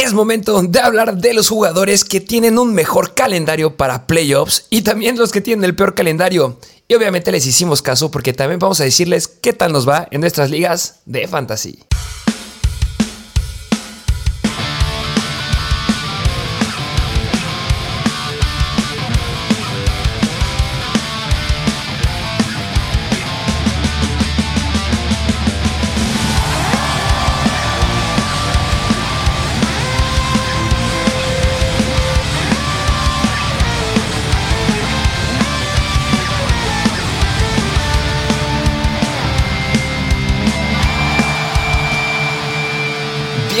Es momento de hablar de los jugadores que tienen un mejor calendario para playoffs y también los que tienen el peor calendario. Y obviamente les hicimos caso porque también vamos a decirles qué tal nos va en nuestras ligas de fantasy.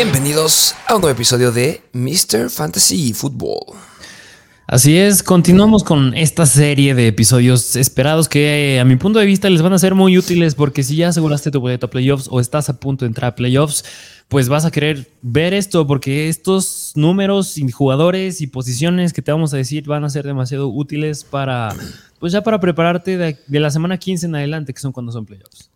Bienvenidos a un nuevo episodio de Mr. Fantasy Football. Así es, continuamos con esta serie de episodios esperados que a mi punto de vista les van a ser muy útiles porque si ya aseguraste tu boleto a playoffs o estás a punto de entrar a playoffs, pues vas a querer ver esto porque estos números y jugadores y posiciones que te vamos a decir van a ser demasiado útiles para, pues ya para prepararte de, de la semana 15 en adelante, que son cuando son playoffs.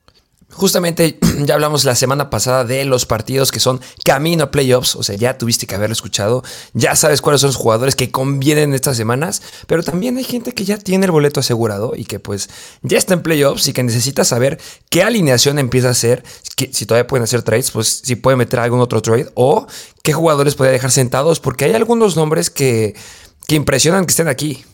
Justamente ya hablamos la semana pasada de los partidos que son camino a playoffs, o sea, ya tuviste que haberlo escuchado, ya sabes cuáles son los jugadores que convienen estas semanas, pero también hay gente que ya tiene el boleto asegurado y que pues ya está en playoffs y que necesita saber qué alineación empieza a hacer, si todavía pueden hacer trades, pues si puede meter algún otro trade o qué jugadores puede dejar sentados, porque hay algunos nombres que, que impresionan que estén aquí.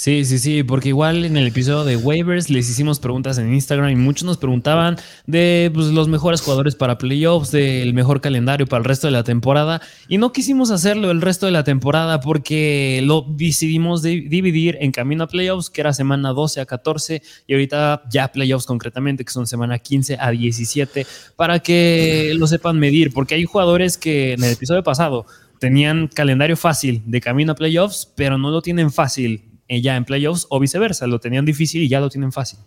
Sí, sí, sí, porque igual en el episodio de waivers les hicimos preguntas en Instagram y muchos nos preguntaban de pues, los mejores jugadores para playoffs, del mejor calendario para el resto de la temporada y no quisimos hacerlo el resto de la temporada porque lo decidimos dividir en camino a playoffs, que era semana 12 a 14 y ahorita ya playoffs concretamente, que son semana 15 a 17, para que lo sepan medir, porque hay jugadores que en el episodio pasado tenían calendario fácil de camino a playoffs, pero no lo tienen fácil ya en playoffs o viceversa, lo tenían difícil y ya lo tienen fácil.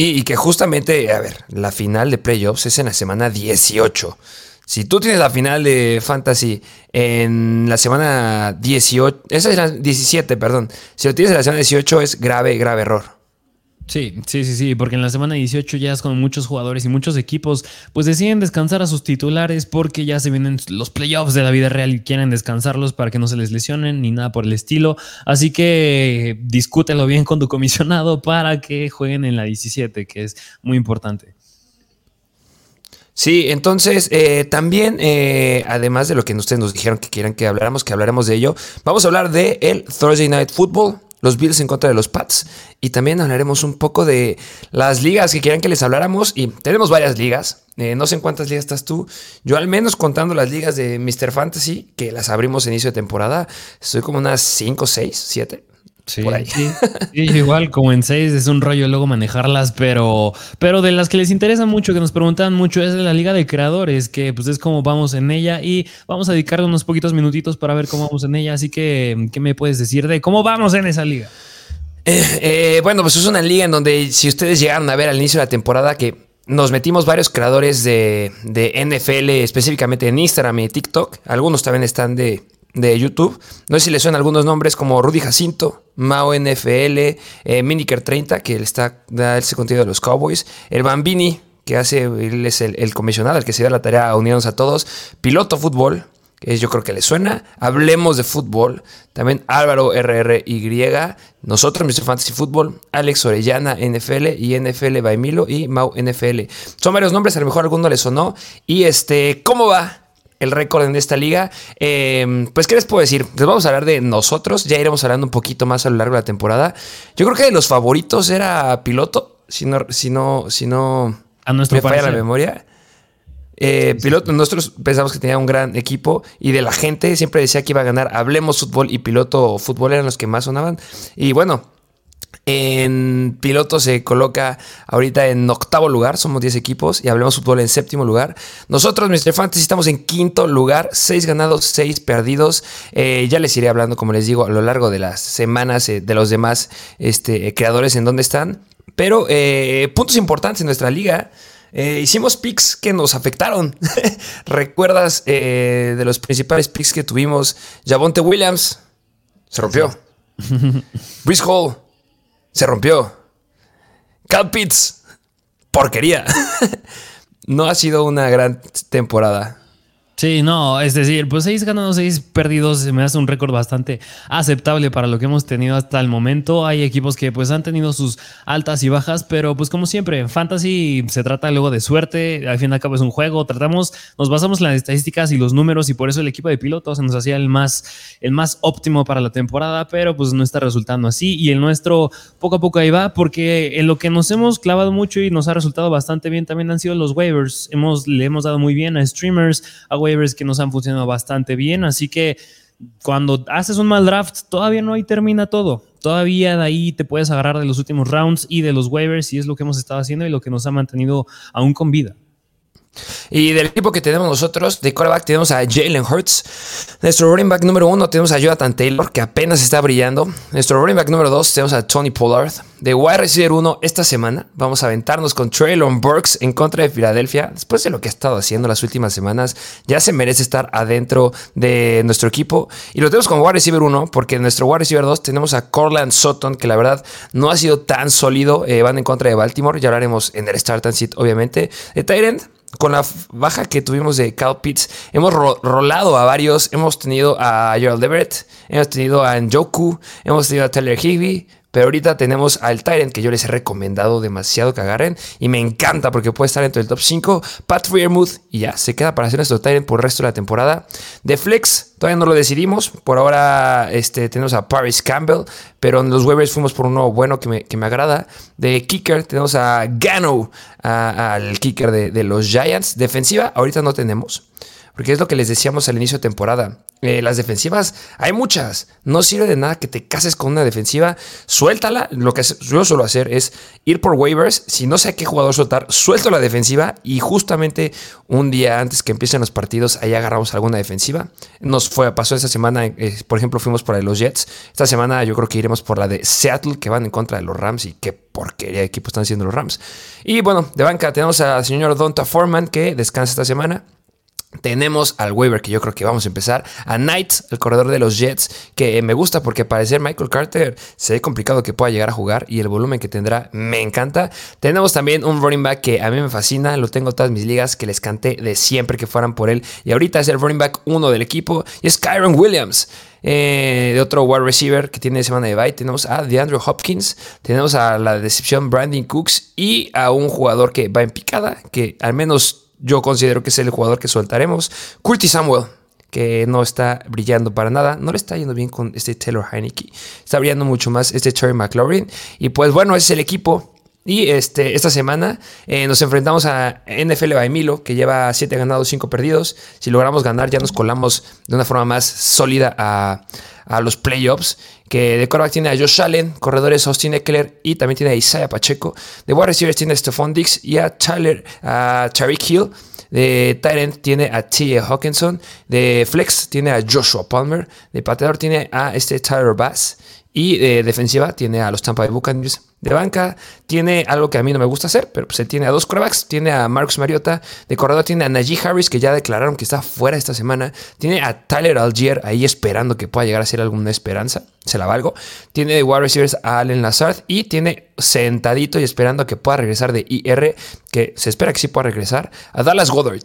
Y, que justamente, a ver, la final de playoffs es en la semana 18. Si tú tienes la final de Fantasy en la semana 18, esa es la 17, perdón. Si lo tienes en la semana 18 es grave, grave error. Sí, sí, sí, sí, porque en la semana 18 ya es con muchos jugadores y muchos equipos, pues deciden descansar a sus titulares porque ya se vienen los playoffs de la vida real y quieren descansarlos para que no se les lesionen ni nada por el estilo. Así que discútelo bien con tu comisionado para que jueguen en la 17, que es muy importante. Sí, entonces eh, también, eh, además de lo que ustedes nos dijeron que quieran que habláramos, que hablaremos de ello, vamos a hablar de el Thursday Night Football los Bills en contra de los Pats. Y también hablaremos un poco de las ligas que quieran que les habláramos. Y tenemos varias ligas. Eh, no sé en cuántas ligas estás tú. Yo al menos contando las ligas de Mr. Fantasy, que las abrimos inicio de temporada, estoy como unas 5, 6, 7. Sí, igual como en 6 es un rollo luego manejarlas, pero, pero de las que les interesa mucho, que nos preguntan mucho, es de la Liga de Creadores, que pues es como vamos en ella y vamos a dedicarle unos poquitos minutitos para ver cómo vamos en ella. Así que, ¿qué me puedes decir de cómo vamos en esa liga? Eh, eh, bueno, pues es una liga en donde si ustedes llegaron a ver al inicio de la temporada que nos metimos varios creadores de, de NFL, específicamente en Instagram y TikTok, algunos también están de de YouTube. No sé si le suenan algunos nombres como Rudy Jacinto, Mao NFL, eh, Miniker 30, que está, da ese contenido de los Cowboys, el Bambini, que hace, él es el, comisionado, el que se da la tarea a unirnos a todos, Piloto Fútbol, que yo creo que le suena, Hablemos de Fútbol, también Álvaro RRY, nosotros, Mr. Fantasy Football, Alex Orellana NFL y NFL Baimilo y Mau NFL. Son varios nombres, a lo mejor alguno le sonó. Y este, ¿cómo va? El récord en esta liga. Em, pues, ¿qué les puedo decir? Les vamos a hablar de nosotros. Ya iremos hablando un poquito más a lo largo de la temporada. Yo creo que de los favoritos era Piloto. Si no, si no, si no a nuestro me falla la memoria. Eh, piloto, nosotros pensamos que tenía un gran equipo y de la gente siempre decía que iba a ganar Hablemos Fútbol y Piloto Fútbol eran los que más sonaban. Y bueno, en piloto se coloca ahorita en octavo lugar, somos 10 equipos y hablemos fútbol en séptimo lugar. Nosotros, Mr. Fantasy, estamos en quinto lugar, 6 ganados, 6 perdidos. Eh, ya les iré hablando, como les digo, a lo largo de las semanas eh, de los demás este, creadores en dónde están. Pero eh, puntos importantes en nuestra liga. hicimos picks que nos afectaron. ¿Recuerdas de los principales picks que tuvimos? Javonte Williams se rompió. Brice Hall se rompió. Cal porquería. no ha sido una gran temporada. Sí, no, es decir, pues seis ganados, seis perdidos, se me hace un récord bastante aceptable para lo que hemos tenido hasta el momento. Hay equipos que pues han tenido sus altas y bajas, pero pues como siempre, en fantasy se trata luego de suerte, al fin y al cabo es un juego, tratamos, nos basamos en las estadísticas y los números y por eso el equipo de pilotos se nos hacía el más, el más óptimo para la temporada, pero pues no está resultando así y el nuestro poco a poco ahí va, porque en lo que nos hemos clavado mucho y nos ha resultado bastante bien también han sido los waivers. Hemos, le hemos dado muy bien a streamers, a waivers que nos han funcionado bastante bien. Así que cuando haces un mal draft, todavía no ahí termina todo. Todavía de ahí te puedes agarrar de los últimos rounds y de los waivers, y es lo que hemos estado haciendo y lo que nos ha mantenido aún con vida. Y del equipo que tenemos nosotros, de quarterback tenemos a Jalen Hurts. Nuestro running back número uno tenemos a Jonathan Taylor, que apenas está brillando. Nuestro running back número dos tenemos a Tony Pollard. De wide receiver uno, esta semana vamos a aventarnos con Traylon Burks en contra de Filadelfia. Después de lo que ha estado haciendo las últimas semanas, ya se merece estar adentro de nuestro equipo. Y lo tenemos como wide receiver uno, porque en nuestro wide receiver 2 tenemos a Corland Sutton, que la verdad no ha sido tan sólido. Eh, van en contra de Baltimore. Ya hablaremos en el Start and Sit, obviamente. De Tyrant con la baja que tuvimos de Cal Pitts, hemos rolado a varios. Hemos tenido a Gerald Everett, hemos tenido a Njoku, hemos tenido a Taylor Higby, pero ahorita tenemos al Tyrant que yo les he recomendado demasiado que agarren y me encanta porque puede estar dentro del top 5. Pat Freermuth y ya se queda para hacer nuestro Tyrant por el resto de la temporada. De Flex todavía no lo decidimos. Por ahora este, tenemos a Paris Campbell, pero en los waivers fuimos por uno bueno que me, agrada. De Kicker tenemos a Gano, al kicker de, de los Giants. Defensiva ahorita no tenemos. Porque es lo que les decíamos al inicio de temporada. Eh, las defensivas, hay muchas. No sirve de nada que te cases con una defensiva. Suéltala. Lo que yo suelo hacer es ir por waivers. Si no sé a qué jugador soltar, suelto la defensiva. Y justamente un día antes que empiecen los partidos, ahí agarramos alguna defensiva. Nos fue, pasó esta semana, eh, por ejemplo, fuimos por la de los Jets. Esta semana yo creo que iremos por la de Seattle, que van en contra de los Rams. Y qué porquería de equipo están haciendo los Rams. Y bueno, de banca tenemos al señor Donta Foreman, que descansa esta semana. Tenemos al waiver que yo creo que vamos a empezar. A Knight, el corredor de los Jets, que me gusta porque parecer Michael Carter se ve complicado que pueda llegar a jugar y el volumen que tendrá me encanta. Tenemos también un running back que a mí me fascina, lo tengo en todas mis ligas, que les canté de siempre que fueran por él. Y ahorita es el running back uno del equipo y es Kyron Williams. Eh, de otro wide receiver que tiene semana de bye, tenemos a DeAndre Hopkins, tenemos a la decepción Brandon Cooks y a un jugador que va en picada, que al menos yo considero que es el jugador que soltaremos. Curtis Samuel, que no está brillando para nada. No le está yendo bien con este Taylor Heineke. Está brillando mucho más este Terry McLaurin. Y pues bueno, ese es el equipo. Y este, esta semana eh, nos enfrentamos a NFL by Milo, que lleva 7 ganados, 5 perdidos. Si logramos ganar, ya nos colamos de una forma más sólida a, a los playoffs. Que de quarterback tiene a Josh Allen, corredores Austin Eckler y también tiene a Isaiah Pacheco. De wide receivers tiene a Stephon Dix y a Tyler, a Tariq Hill. De Tyrant tiene a T.A. Hawkinson. De Flex tiene a Joshua Palmer. De pateador tiene a este Tyler Bass. Y de defensiva tiene a los Tampa Bay Buccaneers. De banca tiene algo que a mí no me gusta hacer, pero se pues tiene a dos quarterbacks. Tiene a Marcus Mariota. De corredor tiene a Najee Harris, que ya declararon que está fuera esta semana. Tiene a Tyler Algier ahí esperando que pueda llegar a ser alguna esperanza. Se la valgo. Tiene de wide receivers a Allen Lazard. Y tiene sentadito y esperando que pueda regresar de IR, que se espera que sí pueda regresar, a Dallas Goddard.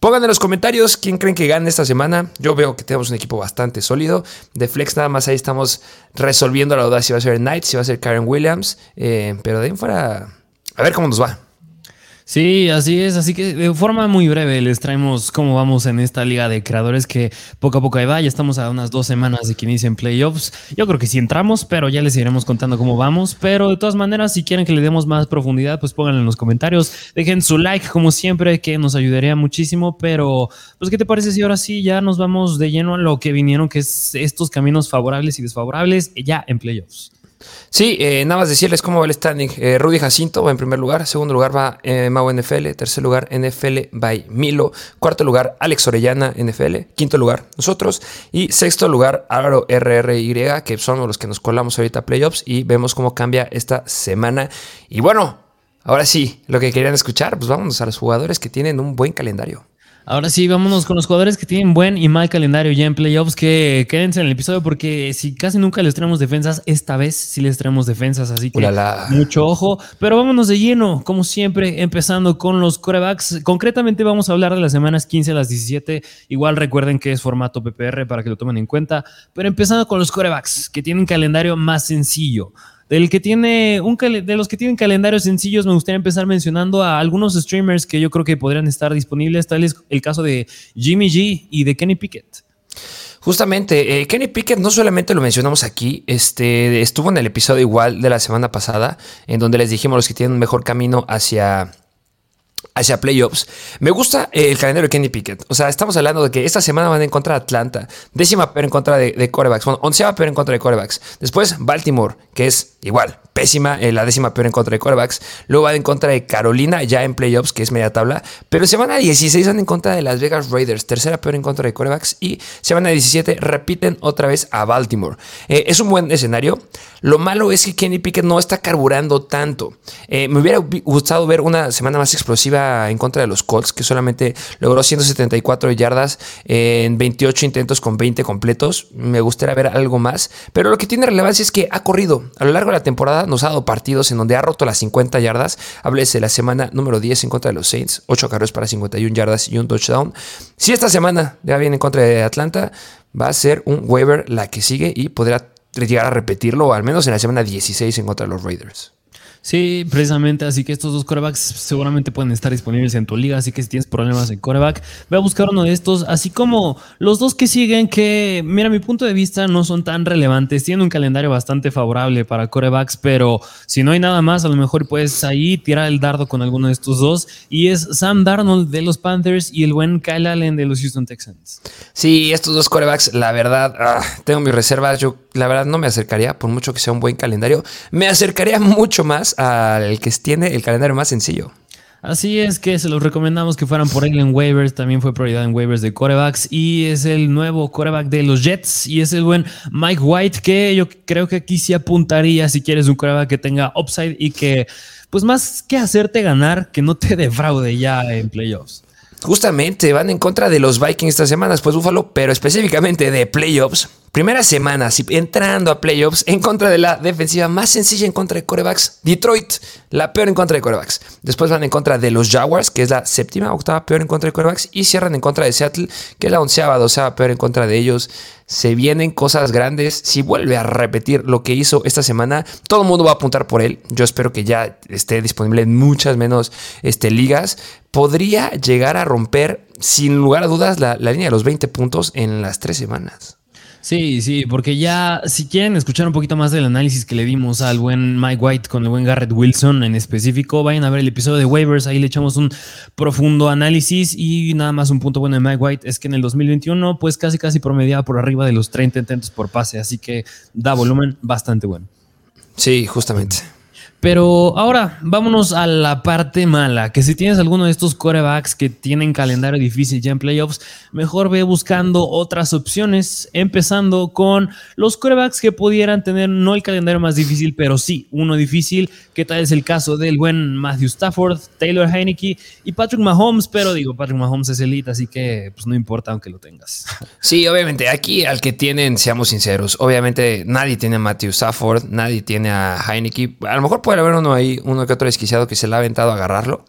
Pongan en los comentarios quién creen que gane esta semana. Yo veo que tenemos un equipo bastante sólido. De Flex nada más ahí estamos resolviendo la duda si va a ser Knight, si va a ser Karen Williams. Eh, pero de ahí fuera, a ver cómo nos va. Sí, así es. Así que de forma muy breve les traemos cómo vamos en esta liga de creadores que poco a poco ahí va. Ya estamos a unas dos semanas de que inicien playoffs. Yo creo que sí entramos, pero ya les iremos contando cómo vamos. Pero de todas maneras, si quieren que le demos más profundidad, pues pónganlo en los comentarios. Dejen su like, como siempre, que nos ayudaría muchísimo. Pero, pues, ¿qué te parece si ahora sí ya nos vamos de lleno a lo que vinieron, que es estos caminos favorables y desfavorables ya en playoffs? Sí, eh, nada más decirles cómo va el standing. Eh, Rudy Jacinto va en primer lugar, segundo lugar va eh, Mau NFL, tercer lugar NFL by Milo, cuarto lugar Alex Orellana NFL, quinto lugar nosotros y sexto lugar Aro RRY, que son los que nos colamos ahorita a playoffs y vemos cómo cambia esta semana. Y bueno, ahora sí, lo que querían escuchar, pues vámonos a los jugadores que tienen un buen calendario. Ahora sí, vámonos con los jugadores que tienen buen y mal calendario ya en playoffs. Que quédense en el episodio porque si casi nunca les traemos defensas, esta vez sí les traemos defensas. Así que mucho ojo. Pero vámonos de lleno, como siempre, empezando con los corebacks. Concretamente vamos a hablar de las semanas 15 a las 17. Igual recuerden que es formato PPR para que lo tomen en cuenta. Pero empezando con los corebacks que tienen calendario más sencillo. Del que tiene un de los que tienen calendarios sencillos, me gustaría empezar mencionando a algunos streamers que yo creo que podrían estar disponibles. Tal es el caso de Jimmy G y de Kenny Pickett. Justamente, eh, Kenny Pickett no solamente lo mencionamos aquí, este, estuvo en el episodio igual de la semana pasada, en donde les dijimos los que tienen un mejor camino hacia hacia playoffs. Me gusta el calendario de Kenny Pickett. O sea, estamos hablando de que esta semana van en contra de Atlanta, décima peor en contra de, de corebacks, bueno, onceava peor en contra de corebacks. Después Baltimore, que es igual, pésima, eh, la décima peor en contra de corebacks. Luego van en contra de Carolina, ya en playoffs, que es media tabla. Pero semana 16 van en contra de Las Vegas Raiders, tercera peor en contra de corebacks. Y semana 17 repiten otra vez a Baltimore. Eh, es un buen escenario. Lo malo es que Kenny Pickett no está carburando tanto. Eh, me hubiera gustado ver una semana más explosiva en contra de los Colts, que solamente logró 174 yardas en 28 intentos con 20 completos. Me gustaría ver algo más. Pero lo que tiene relevancia es que ha corrido a lo largo de la temporada. Nos ha dado partidos en donde ha roto las 50 yardas. Háblese la semana número 10 en contra de los Saints. 8 carreras para 51 yardas y un touchdown. Si esta semana ya viene en contra de Atlanta, va a ser un waiver la que sigue y podrá llegar a repetirlo, al menos en la semana 16 en contra de los Raiders. Sí, precisamente. Así que estos dos corebacks seguramente pueden estar disponibles en tu liga. Así que si tienes problemas en coreback, ve a buscar uno de estos. Así como los dos que siguen, que, mira, mi punto de vista no son tan relevantes. Tienen un calendario bastante favorable para corebacks, pero si no hay nada más, a lo mejor puedes ahí tirar el dardo con alguno de estos dos. Y es Sam Darnold de los Panthers y el buen Kyle Allen de los Houston Texans. Sí, estos dos corebacks, la verdad, ah, tengo mis reservas. Yo, la verdad, no me acercaría, por mucho que sea un buen calendario. Me acercaría mucho más al que tiene el calendario más sencillo. Así es que se los recomendamos que fueran por él en waivers. También fue prioridad en waivers de corebacks. Y es el nuevo coreback de los Jets. Y es el buen Mike White, que yo creo que aquí sí apuntaría si quieres un coreback que tenga upside y que, pues más que hacerte ganar, que no te defraude ya en playoffs. Justamente van en contra de los Vikings estas semanas, pues Búfalo, pero específicamente de playoffs. Primera semana, entrando a playoffs en contra de la defensiva más sencilla en contra de corebacks. Detroit, la peor en contra de corebacks. Después van en contra de los Jaguars, que es la séptima, octava peor en contra de corebacks. Y cierran en contra de Seattle, que es la onceava, doceava peor en contra de ellos. Se vienen cosas grandes. Si vuelve a repetir lo que hizo esta semana, todo el mundo va a apuntar por él. Yo espero que ya esté disponible en muchas menos este, ligas. Podría llegar a romper, sin lugar a dudas, la, la línea de los 20 puntos en las tres semanas. Sí, sí, porque ya si quieren escuchar un poquito más del análisis que le dimos al buen Mike White con el buen Garrett Wilson en específico, vayan a ver el episodio de waivers, ahí le echamos un profundo análisis y nada más un punto bueno de Mike White es que en el 2021 pues casi casi promediaba por arriba de los 30 intentos por pase, así que da volumen bastante bueno. Sí, justamente. Pero ahora vámonos a la parte mala, que si tienes alguno de estos corebacks que tienen calendario difícil ya en playoffs, mejor ve buscando otras opciones, empezando con los corebacks que pudieran tener no el calendario más difícil, pero sí uno difícil, que tal es el caso del buen Matthew Stafford, Taylor Heineke y Patrick Mahomes, pero digo, Patrick Mahomes es elite, así que pues no importa aunque lo tengas. Sí, obviamente, aquí al que tienen, seamos sinceros, obviamente nadie tiene a Matthew Stafford, nadie tiene a Heineke, a lo mejor puede haber uno ahí, uno que otro desquiciado que se le ha aventado a agarrarlo.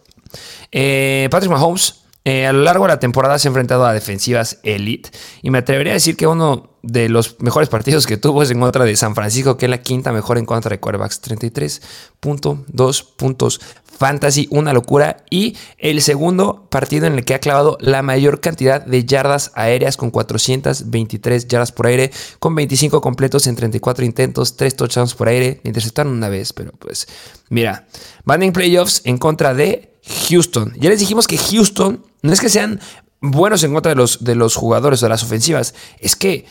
Eh, Patrick Mahomes, eh, a lo largo de la temporada se ha enfrentado a defensivas elite y me atrevería a decir que uno de los mejores partidos que tuvo es en contra de San Francisco, que es la quinta mejor en contra de quarterbacks, 33.2 puntos fantasy, una locura. Y el segundo partido en el que ha clavado la mayor cantidad de yardas aéreas con 423 yardas por aire, con 25 completos en 34 intentos, 3 touchdowns por aire. Interceptaron una vez, pero pues mira, van en playoffs en contra de Houston. Ya les dijimos que Houston no es que sean buenos en contra de los, de los jugadores de las ofensivas, es que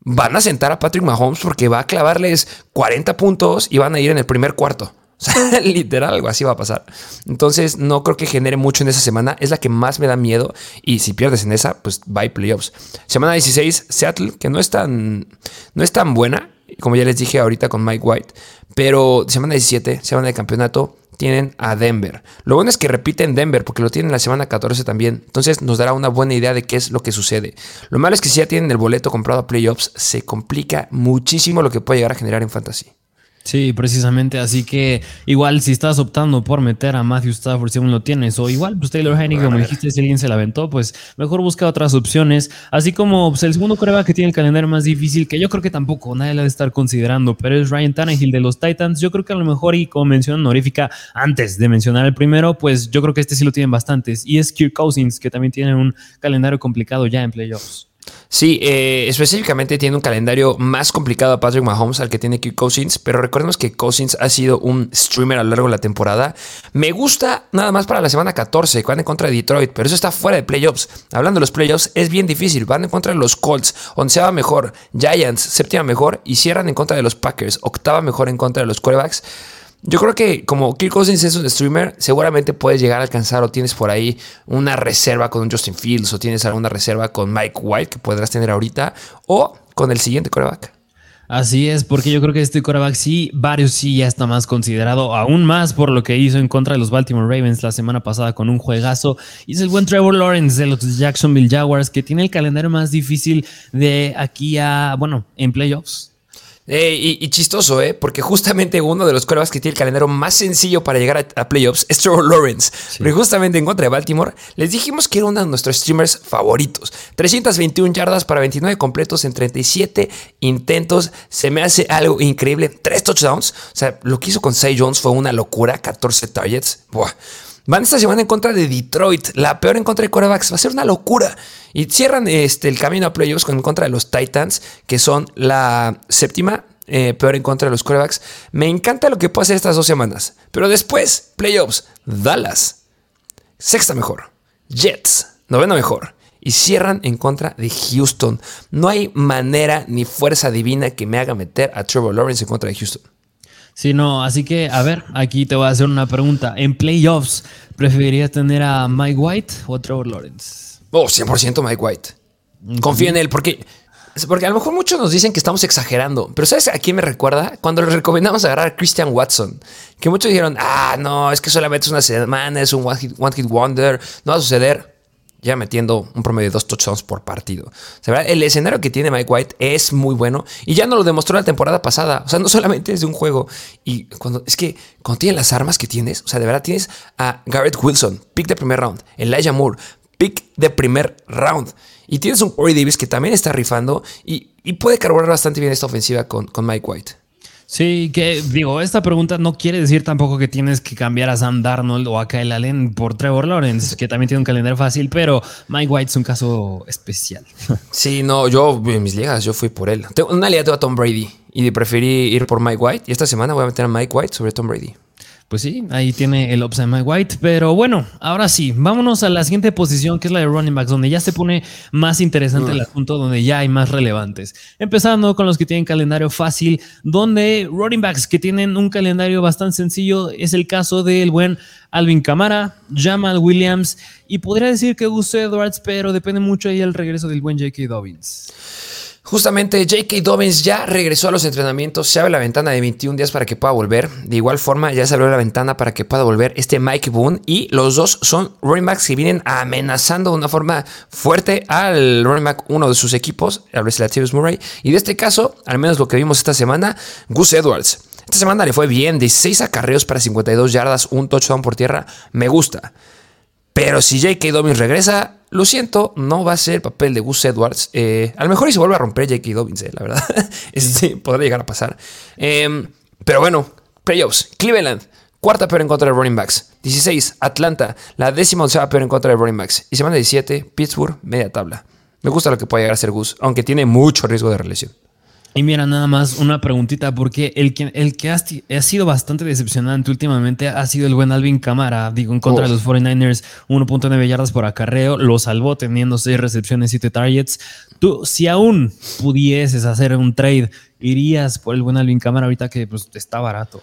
van a sentar a Patrick Mahomes porque va a clavarles 40 puntos y van a ir en el primer cuarto. O sea, literal, algo así va a pasar. Entonces, no creo que genere mucho en esa semana. Es la que más me da miedo. Y si pierdes en esa, pues bye playoffs. Semana 16, Seattle, que no es tan, no es tan buena, como ya les dije ahorita con Mike White. Pero semana 17, semana de campeonato, tienen a Denver. Lo bueno es que repiten Denver porque lo tienen la semana 14 también. Entonces nos dará una buena idea de qué es lo que sucede. Lo malo es que si ya tienen el boleto comprado a playoffs, se complica muchísimo lo que puede llegar a generar en fantasy. Sí, precisamente. Así que igual si estás optando por meter a Matthew Stafford si aún lo tienes, o igual pues Taylor Hennig, como dijiste, si alguien se la aventó, pues mejor busca otras opciones. Así como pues, el segundo coreback que tiene el calendario más difícil, que yo creo que tampoco nadie la debe estar considerando, pero es Ryan Tannehill de los Titans. Yo creo que a lo mejor, y como mención honorífica antes de mencionar el primero, pues yo creo que este sí lo tienen bastantes. Y es Kirk Cousins, que también tiene un calendario complicado ya en playoffs. Sí, eh, específicamente tiene un calendario más complicado a Patrick Mahomes al que tiene Kirk Cousins, pero recordemos que Cousins ha sido un streamer a lo largo de la temporada. Me gusta nada más para la semana 14, que van en contra de Detroit, pero eso está fuera de playoffs. Hablando de los playoffs, es bien difícil. Van en contra de los Colts, onceava mejor, Giants, séptima mejor, y cierran en contra de los Packers, octava mejor en contra de los quarterbacks. Yo creo que como Kirk Cousins es un streamer, seguramente puedes llegar a alcanzar o tienes por ahí una reserva con un Justin Fields o tienes alguna reserva con Mike White que podrás tener ahorita o con el siguiente coreback. Así es, porque yo creo que este coreback sí, varios sí ya está más considerado, aún más por lo que hizo en contra de los Baltimore Ravens la semana pasada con un juegazo. Y es el buen Trevor Lawrence de los Jacksonville Jaguars, que tiene el calendario más difícil de aquí a, bueno, en playoffs. Eh, y, chistoso, ¿eh? Porque justamente uno de los corebacks que tiene el calendario más sencillo para llegar a, playoffs es Trevor Lawrence. Porque justamente en contra de Baltimore les dijimos que era uno de nuestros streamers favoritos. 321 yardas para 29 completos en 37 intentos. Se me hace algo increíble. Tres touchdowns. O sea, lo que hizo con Say Jones fue una locura. 14 targets. Buah. Van esta semana en contra de Detroit, la peor en contra de corebacks. Va a ser una locura. Y cierran este, el camino a playoffs en contra de los Titans, que son la séptima eh, peor en contra de los corebacks. Me encanta lo que puede hacer estas dos semanas. Pero después, playoffs, Dallas, sexta mejor. Jets, novena mejor. Y cierran en contra de Houston. No hay manera ni fuerza divina que me haga meter a Trevor Lawrence en contra de Houston. Sí, no, así que, a ver, aquí te voy a hacer una pregunta. En playoffs, ¿preferirías tener a Mike White o a Trevor Lawrence? Oh, 100% Mike White. Confía en él, porque, porque a lo mejor muchos nos dicen que estamos exagerando, pero ¿sabes a quién me recuerda? Cuando les recomendamos agarrar a Christian Watson, que muchos dijeron, ah, no, es que solamente es una semana, es un one hit, one hit wonder, no va a suceder ya metiendo un promedio de dos touchdowns por partido. el escenario que tiene Mike White es muy bueno y ya nos lo demostró la temporada pasada. O sea, no solamente es de un juego. Y cuando es que cuando tienes las armas que tienes, o sea, de verdad tienes a Garrett Wilson, pick de primer round, Elijah Moore, pick de primer round. Y tienes un Corey Davis que también está rifando y, puede carburar bastante bien esta ofensiva con, con Mike White. Sí, que digo, esta pregunta no quiere decir tampoco que tienes que cambiar a Sam Darnold o a Kyle Allen por Trevor Lawrence, que también tiene un calendario fácil, pero Mike White es un caso especial. Sí, no, yo mis ligas yo fui por él. Tengo una liga tengo a Tom Brady y preferí ir por Mike White y esta semana voy a meter a Mike White sobre Tom Brady. Pues sí, ahí tiene el upside Mike White. Pero bueno, ahora sí, vámonos a la siguiente posición, que es la de running backs, donde ya se pone más interesante el asunto, donde ya hay más relevantes. Empezando con los que tienen calendario fácil, donde running backs que tienen un calendario bastante sencillo, es el caso del buen Alvin Camara, Jamal Williams, y podría decir que Gus Edwards, pero depende mucho ahí el regreso del buen J.K. Dobbins. Justamente J.K. Dobbins ya regresó a los entrenamientos, se abre la ventana de 21 días para que pueda volver. De igual forma, ya se abrió la ventana para que pueda volver este Mike Boone. Y los dos son running backs que vienen amenazando de una forma fuerte al running back uno de sus equipos, el Latavius Murray. Y de este caso, al menos lo que vimos esta semana, Gus Edwards. Esta semana le fue bien, 16 acarreos para 52 yardas, un touchdown por tierra. Me gusta. Pero si J.K. Dobbins regresa, lo siento, no va a ser el papel de Gus Edwards. Eh, a lo mejor y se vuelve a romper J.K. Dobbins, eh, la verdad. este, podría llegar a pasar. Em, pero bueno, playoffs. Cleveland, cuarta peor en contra de running backs. 16, Atlanta, la décima onceava peor en contra de running backs. Y semana 17, Pittsburgh, media tabla. Me gusta lo que puede llegar a ser Gus, aunque tiene mucho riesgo de relesión. Y mira, nada más una preguntita, porque el que, el que ha, sido bastante decepcionante últimamente ha sido el buen Alvin Camara. Digo, en contra de los 49ers, 1.9 yardas por acarreo, lo salvó teniendo 6 recepciones, 7 targets. Tú, si aún pudieses hacer un trade, irías por el buen Alvin Camara ahorita que pues, está barato.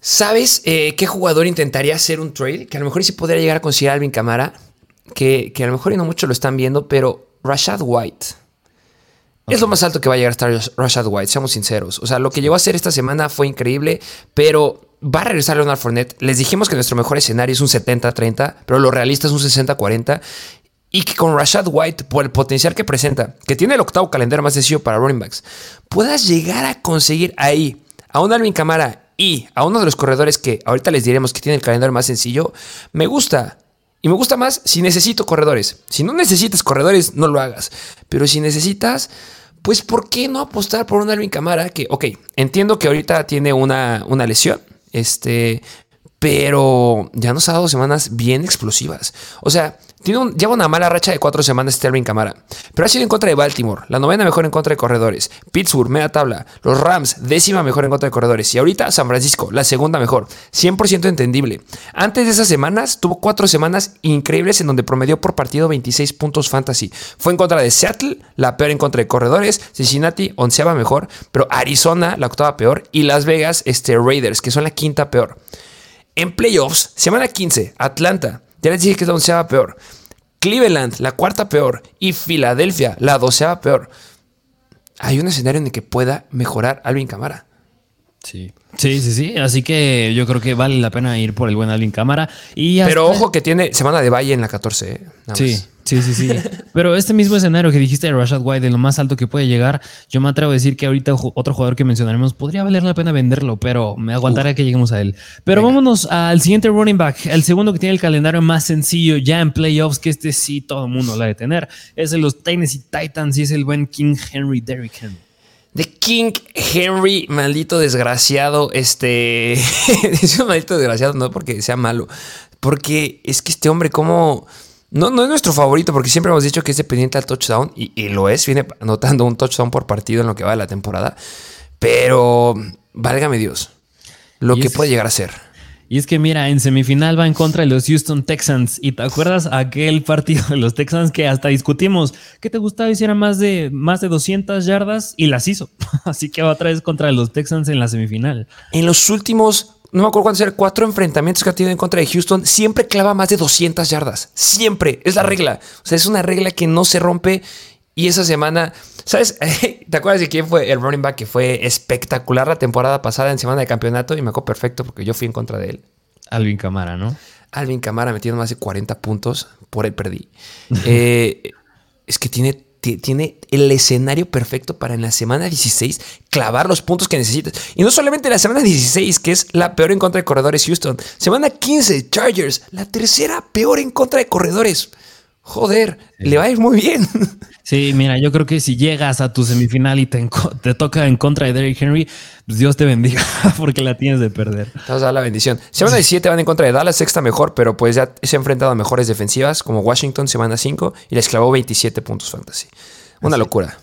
¿Sabes eh, qué jugador intentaría hacer un trade? Que a lo mejor sí podría llegar a considerar Alvin Camara, que, que a lo mejor y no mucho lo están viendo, pero Rashad White. Es lo más alto que va a llegar a estar Rashad White, seamos sinceros. O sea, lo que llegó a hacer esta semana fue increíble, pero va a regresar Leonard Fournette. Les dijimos que nuestro mejor escenario es un 70-30, pero lo realista es un 60-40. Y que con Rashad White, por el potencial que presenta, que tiene el octavo calendario más sencillo para running backs, puedas llegar a conseguir ahí a un Alvin Camara y a uno de los corredores que ahorita les diremos que tiene el calendario más sencillo, me gusta. Y me gusta más si necesito corredores. Si no necesitas corredores, no lo hagas. Pero si necesitas, pues ¿por qué no apostar por un Alvin Camara que, ok, entiendo que ahorita tiene una, una lesión, este, pero ya nos ha dado semanas bien explosivas. O sea, tiene lleva una mala racha de cuatro semanas Sterling Camara, pero ha sido en contra de Baltimore, la novena mejor en contra de corredores, Pittsburgh, media tabla, los Rams, décima mejor en contra de corredores, y ahorita San Francisco, la segunda mejor, 100% entendible. Antes de esas semanas, tuvo cuatro semanas increíbles en donde promedió por partido 26 puntos fantasy. Fue en contra de Seattle, la peor en contra de corredores, Cincinnati, onceava mejor, pero Arizona, la octava peor, y Las Vegas, este, Raiders, que son la quinta peor. En playoffs, semana 15, Atlanta, ya les dije que es la onceava peor. Cleveland, la cuarta peor. Y Filadelfia, la doceava peor. Hay un escenario en el que pueda mejorar Alvin Camara. Sí. Sí, sí, sí. Así que yo creo que vale la pena ir por el buen Alvin Cámara. Y Pero ojo que tiene semana de Valle en la 14. ¿eh? Sí, sí, sí, sí. Pero este mismo escenario que dijiste de Rashad White, de lo más alto que puede llegar, yo me atrevo a decir que ahorita otro jugador que mencionaremos podría valer la pena venderlo, pero me aguantaré que lleguemos a él. Pero vámonos al siguiente running back, el segundo que tiene el calendario más sencillo ya en playoffs, que este sí todo el mundo la de tener. Es de los Tennessee Titans y es el buen King Henry Derrick Henry. The King Henry, maldito desgraciado, este, es un maldito desgraciado, no porque sea malo, porque es que este hombre como, no, no es nuestro favorito, porque siempre hemos dicho que es dependiente al touchdown, y, lo es, viene anotando un touchdown por partido en lo que va de la temporada, pero válgame Dios, lo que puede llegar a ser. Y es que mira, en semifinal va en contra de los Houston Texans. ¿Y te acuerdas aquel partido de los Texans que hasta discutimos que te gustaba hiciera más de, más de 200 yardas y las hizo? Así que va otra vez contra los Texans en la semifinal. En los últimos no me acuerdo cuántos eran, cuatro enfrentamientos que ha tenido en contra de Houston, siempre clava más de 200 yardas. Siempre. Es la regla. O sea, es una regla que no se rompe. Y esa semana, ¿sabes? ¿Te acuerdas de quién fue el running back que fue espectacular la temporada pasada en semana de campeonato? Y me acuerdo perfecto porque yo fui en contra de él. Alvin Camara, ¿no? Alvin Camara metiendo más de 40 puntos, por él perdí. Eh, es que tiene, tiene el escenario perfecto para en la semana 16 clavar los puntos que necesitas. Y no solamente la semana 16, que es la peor en contra de corredores Houston. Semana 15, Chargers, la tercera peor en contra de corredores joder, le va a ir muy bien. Sí, mira, yo creo que si llegas a tu semifinal y te, toca en contra de Derrick Henry, pues Dios te bendiga porque la tienes de perder. Te vas a dar la bendición. Semana 17 van en contra de Dallas, sexta mejor, pero pues ya se ha enfrentado a mejores defensivas como Washington, semana 5, y les clavó 27 puntos fantasy. Una locura.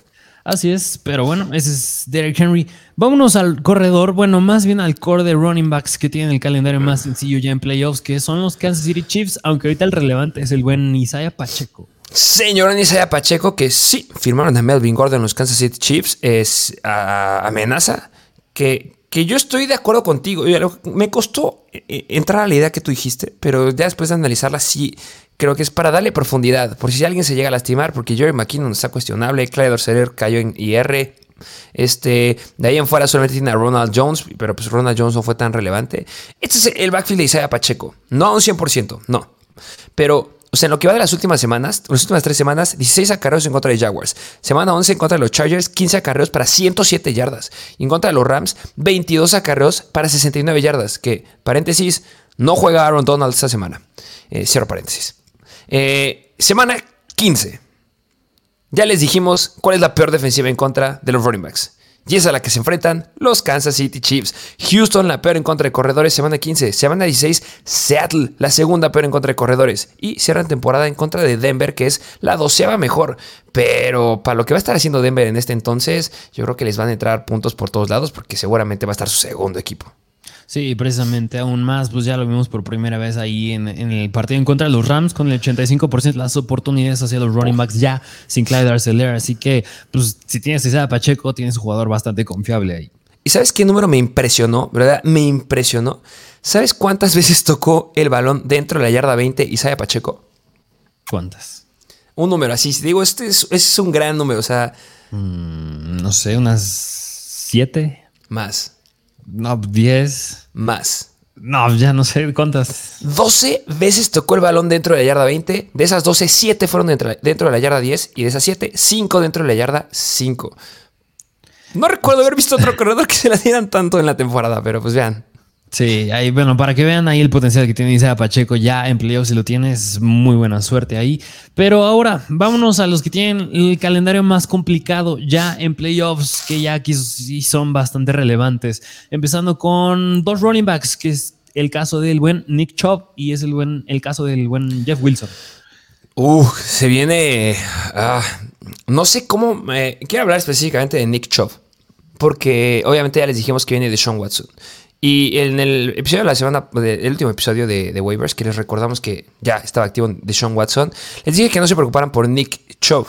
Así es, pero bueno, ese es Derek Henry. Vámonos al corredor, bueno, más bien al core de running backs que tienen el calendario más sencillo ya en playoffs, que son los Kansas City Chiefs, aunque ahorita el relevante es el buen Isaiah Pacheco. Señor Isaiah Pacheco, que sí, firmaron a Melvin Gordon los Kansas City Chiefs, es amenaza que, que yo estoy de acuerdo contigo. Me costó eh, entrar a la idea que tú dijiste, pero ya después de analizarla, sí, creo que es para darle profundidad. Por si alguien se llega a lastimar, porque Jerry McKinnon está cuestionable, Clyde Orserer cayó en IR. Este, de ahí en fuera solamente tiene a Ronald Jones, pero pues Ronald Jones no fue tan relevante. Este es el backfield de Isaiah Pacheco. No a un 100%, no. Pero o sea, en lo que va de las últimas semanas, las últimas tres semanas, 16 acarreos en contra de Jaguars. Semana 11 en contra de los Chargers, 15 acarreos para 107 yardas. En contra de los Rams, 22 acarreos para 69 yardas. Que, paréntesis, no juega Aaron Donald esta semana. Eh, cierro paréntesis. Eh, semana 15. Ya les dijimos cuál es la peor defensiva en contra de los running backs. Y es a la que se enfrentan los Kansas City Chiefs. Houston, la peor en contra de corredores, semana 15. Semana 16, Seattle, la segunda peor en contra de corredores. Y cierran temporada en contra de Denver, que es la doceava mejor. Pero para lo que va a estar haciendo Denver en este entonces, yo creo que les van a entrar puntos por todos lados, porque seguramente va a estar su segundo equipo. Sí, precisamente aún más, pues ya lo vimos por primera vez ahí en, el partido en contra de los Rams con el 85% de las oportunidades hacia los running backs ya sin Clyde Arcelor. Así que, pues si tienes esa Pacheco, tienes un jugador bastante confiable ahí. ¿Y sabes qué número me impresionó? ¿Verdad? Me impresionó. ¿Sabes cuántas veces tocó el balón dentro de la yarda 20 Isaiah Pacheco? ¿Cuántas? Un número así. Digo, este es, un gran número. O sea. Mm, no sé, unas siete. Más. No, 10. Más. No, ya no sé cuántas. 12 veces tocó el balón dentro de la yarda 20. De esas 12, 7 fueron dentro, dentro de la yarda 10. Y de esas 7, 5 dentro de la yarda 5. No recuerdo haber visto otro corredor que se la dieran tanto en la temporada, pero pues vean. Sí, ahí, bueno, para que vean ahí el potencial que tiene Isaiah Pacheco ya en playoffs, si lo tienes, muy buena suerte ahí. Pero ahora, vámonos a los que tienen el calendario más complicado ya en playoffs, que ya aquí sí son bastante relevantes. Empezando con dos running backs, que es el caso del buen Nick Chubb y es el, buen, el caso del buen Jeff Wilson. Uh, se viene. ah, no sé cómo. eh, quiero hablar específicamente de Nick Chubb. Porque obviamente ya les dijimos que viene de Sean Watson. Y en el episodio de la semana, el último episodio de, de Waivers, que les recordamos que ya estaba activo de Sean Watson, les dije que no se preocuparan por Nick Chubb.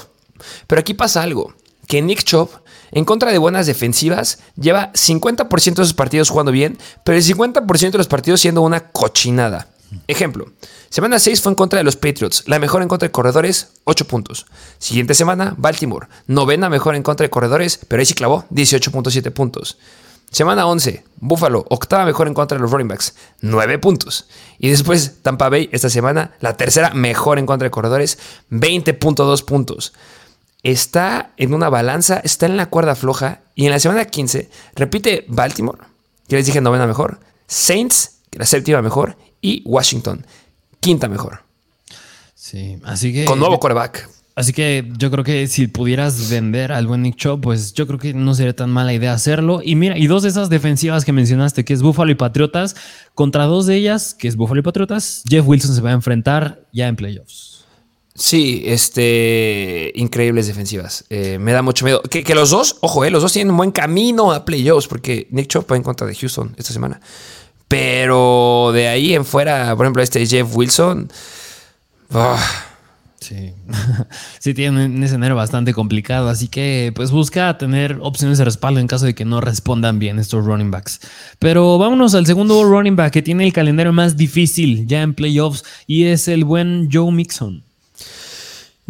Pero aquí pasa algo: que Nick Chubb, en contra de buenas defensivas, lleva 50% de sus partidos jugando bien, pero el 50% de los partidos siendo una cochinada. Ejemplo, semana 6 fue en contra de los Patriots, la mejor en contra de corredores, 8 puntos. Siguiente semana, Baltimore, novena mejor en contra de corredores, pero ahí sí clavó 18.7 puntos. Semana 11, Buffalo, octava mejor en contra de los running backs, 9 puntos. Y después Tampa Bay, esta semana, la tercera mejor en contra de corredores, 20.2 puntos. Está en una balanza, está en la cuerda floja. Y en la semana 15 repite Baltimore, que les dije novena mejor, Saints, que la séptima mejor, y Washington, quinta mejor. Sí, así que. Con nuevo quarterback. Así que yo creo que si pudieras vender al buen Nick Chubb, pues yo creo que no sería tan mala idea hacerlo. Y mira, y dos de esas defensivas que mencionaste, que es Buffalo y Patriotas, contra dos de ellas, que es Buffalo y Patriotas, Jeff Wilson se va a enfrentar ya en playoffs. Sí, este. Increíbles defensivas. Eh, me da mucho miedo. Que, los dos, ojo, eh, los dos tienen un buen camino a playoffs, porque Nick Chubb va en contra de Houston esta semana. Pero de ahí en fuera, por ejemplo, este Jeff Wilson. ah, Sí. sí, tiene un escenario bastante complicado, así que pues busca tener opciones de respaldo en caso de que no respondan bien estos running backs. Pero vámonos al segundo running back que tiene el calendario más difícil ya en playoffs y es el buen Joe Mixon.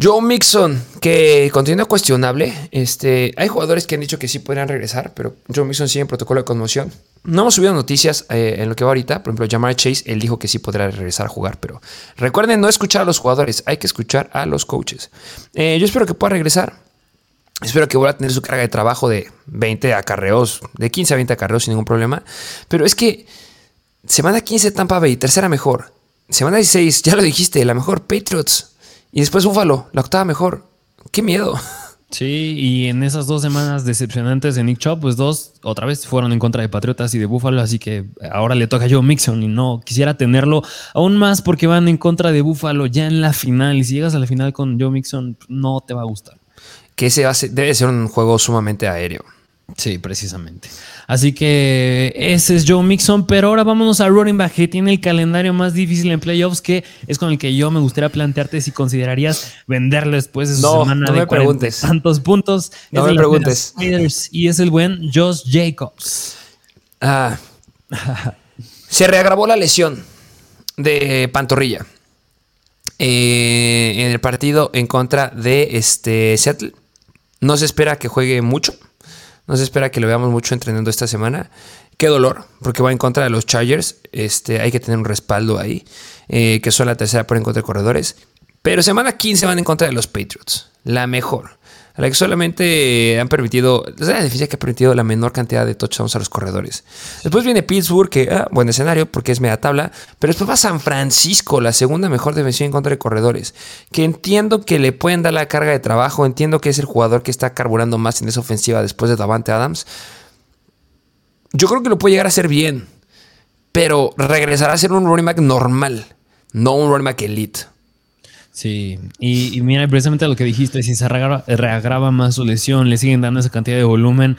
Joe Mixon, que continúa cuestionable. Este, hay jugadores que han dicho que sí podrían regresar, pero Joe Mixon sigue en protocolo de conmoción. No hemos subido noticias eh, en lo que va ahorita. Por ejemplo, Jamar Chase, él dijo que sí podrá regresar a jugar, pero recuerden no escuchar a los jugadores, hay que escuchar a los coaches. Eh, yo espero que pueda regresar. Espero que vuelva a tener su carga de trabajo de 20 acarreos, de 15 a 20 acarreos sin ningún problema. Pero es que semana 15 Tampa Bay, tercera mejor. Semana 16, ya lo dijiste, la mejor Patriots. Y después Búfalo, la octava mejor. Qué miedo. Sí, y en esas dos semanas decepcionantes de Nick Chubb, pues dos otra vez fueron en contra de Patriotas y de Buffalo, así que ahora le toca a Joe Mixon y no quisiera tenerlo aún más porque van en contra de Buffalo ya en la final y si llegas a la final con Joe Mixon no te va a gustar. Que ese va a ser- debe ser un juego sumamente aéreo. Sí, precisamente. Así que ese es Joe Mixon, pero ahora vámonos a running back, que tiene el calendario más difícil en playoffs, que es con el que yo me gustaría plantearte si considerarías venderlo después de su No, semana no de me 40 preguntes. tantos puntos. No Es me preguntes. Raiders Y es el buen Josh Jacobs. Ah. se reagravó la lesión de pantorrilla eh, en el partido en contra de este Seattle. No se espera que juegue mucho. No se espera que lo veamos mucho entrenando esta semana. Qué dolor, porque va en contra de los Chargers. Este, hay que tener un respaldo ahí, eh, que son la tercera por en contra de corredores. Pero semana 15 van en contra de los Patriots. La mejor. A la que solamente han permitido, es la defensa que ha permitido la menor cantidad de touchdowns a los corredores. Después viene Pittsburgh, que, ah, buen escenario porque es media tabla. Pero después va San Francisco, la segunda mejor defensiva en contra de corredores. Que entiendo que le pueden dar la carga de trabajo. Entiendo que es el jugador que está carburando más en esa ofensiva después de Davante Adams. Yo creo que lo puede llegar a hacer bien. Pero regresará a ser un running back normal, no un running back elite. Sí, y, mira, precisamente lo que dijiste, si se reagrava, reagrava más su lesión, le siguen dando esa cantidad de volumen.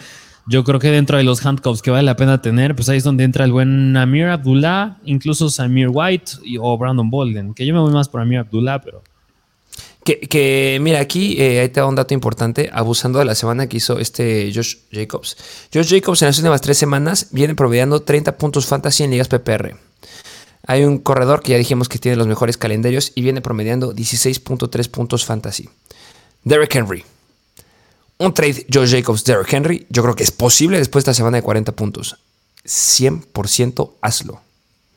Yo creo que dentro de los handcuffs que vale la pena tener, pues ahí es donde entra el buen Amir Abdullah, incluso Samir White o Brandon Bolden, que yo me voy más por Amir Abdullah, pero Que, que, mira, aquí eh, ahí te da un dato importante, abusando de la semana que hizo este Josh Jacobs. Josh Jacobs en las últimas tres semanas viene promediando 30 puntos fantasy en ligas PPR. Hay un corredor que ya dijimos que tiene los mejores calendarios y viene promediando 16.3 puntos fantasy. Derrick Henry. Un trade Josh Jacobs, Derrick Henry, yo creo que es posible después de esta semana de 40 puntos. 100% hazlo.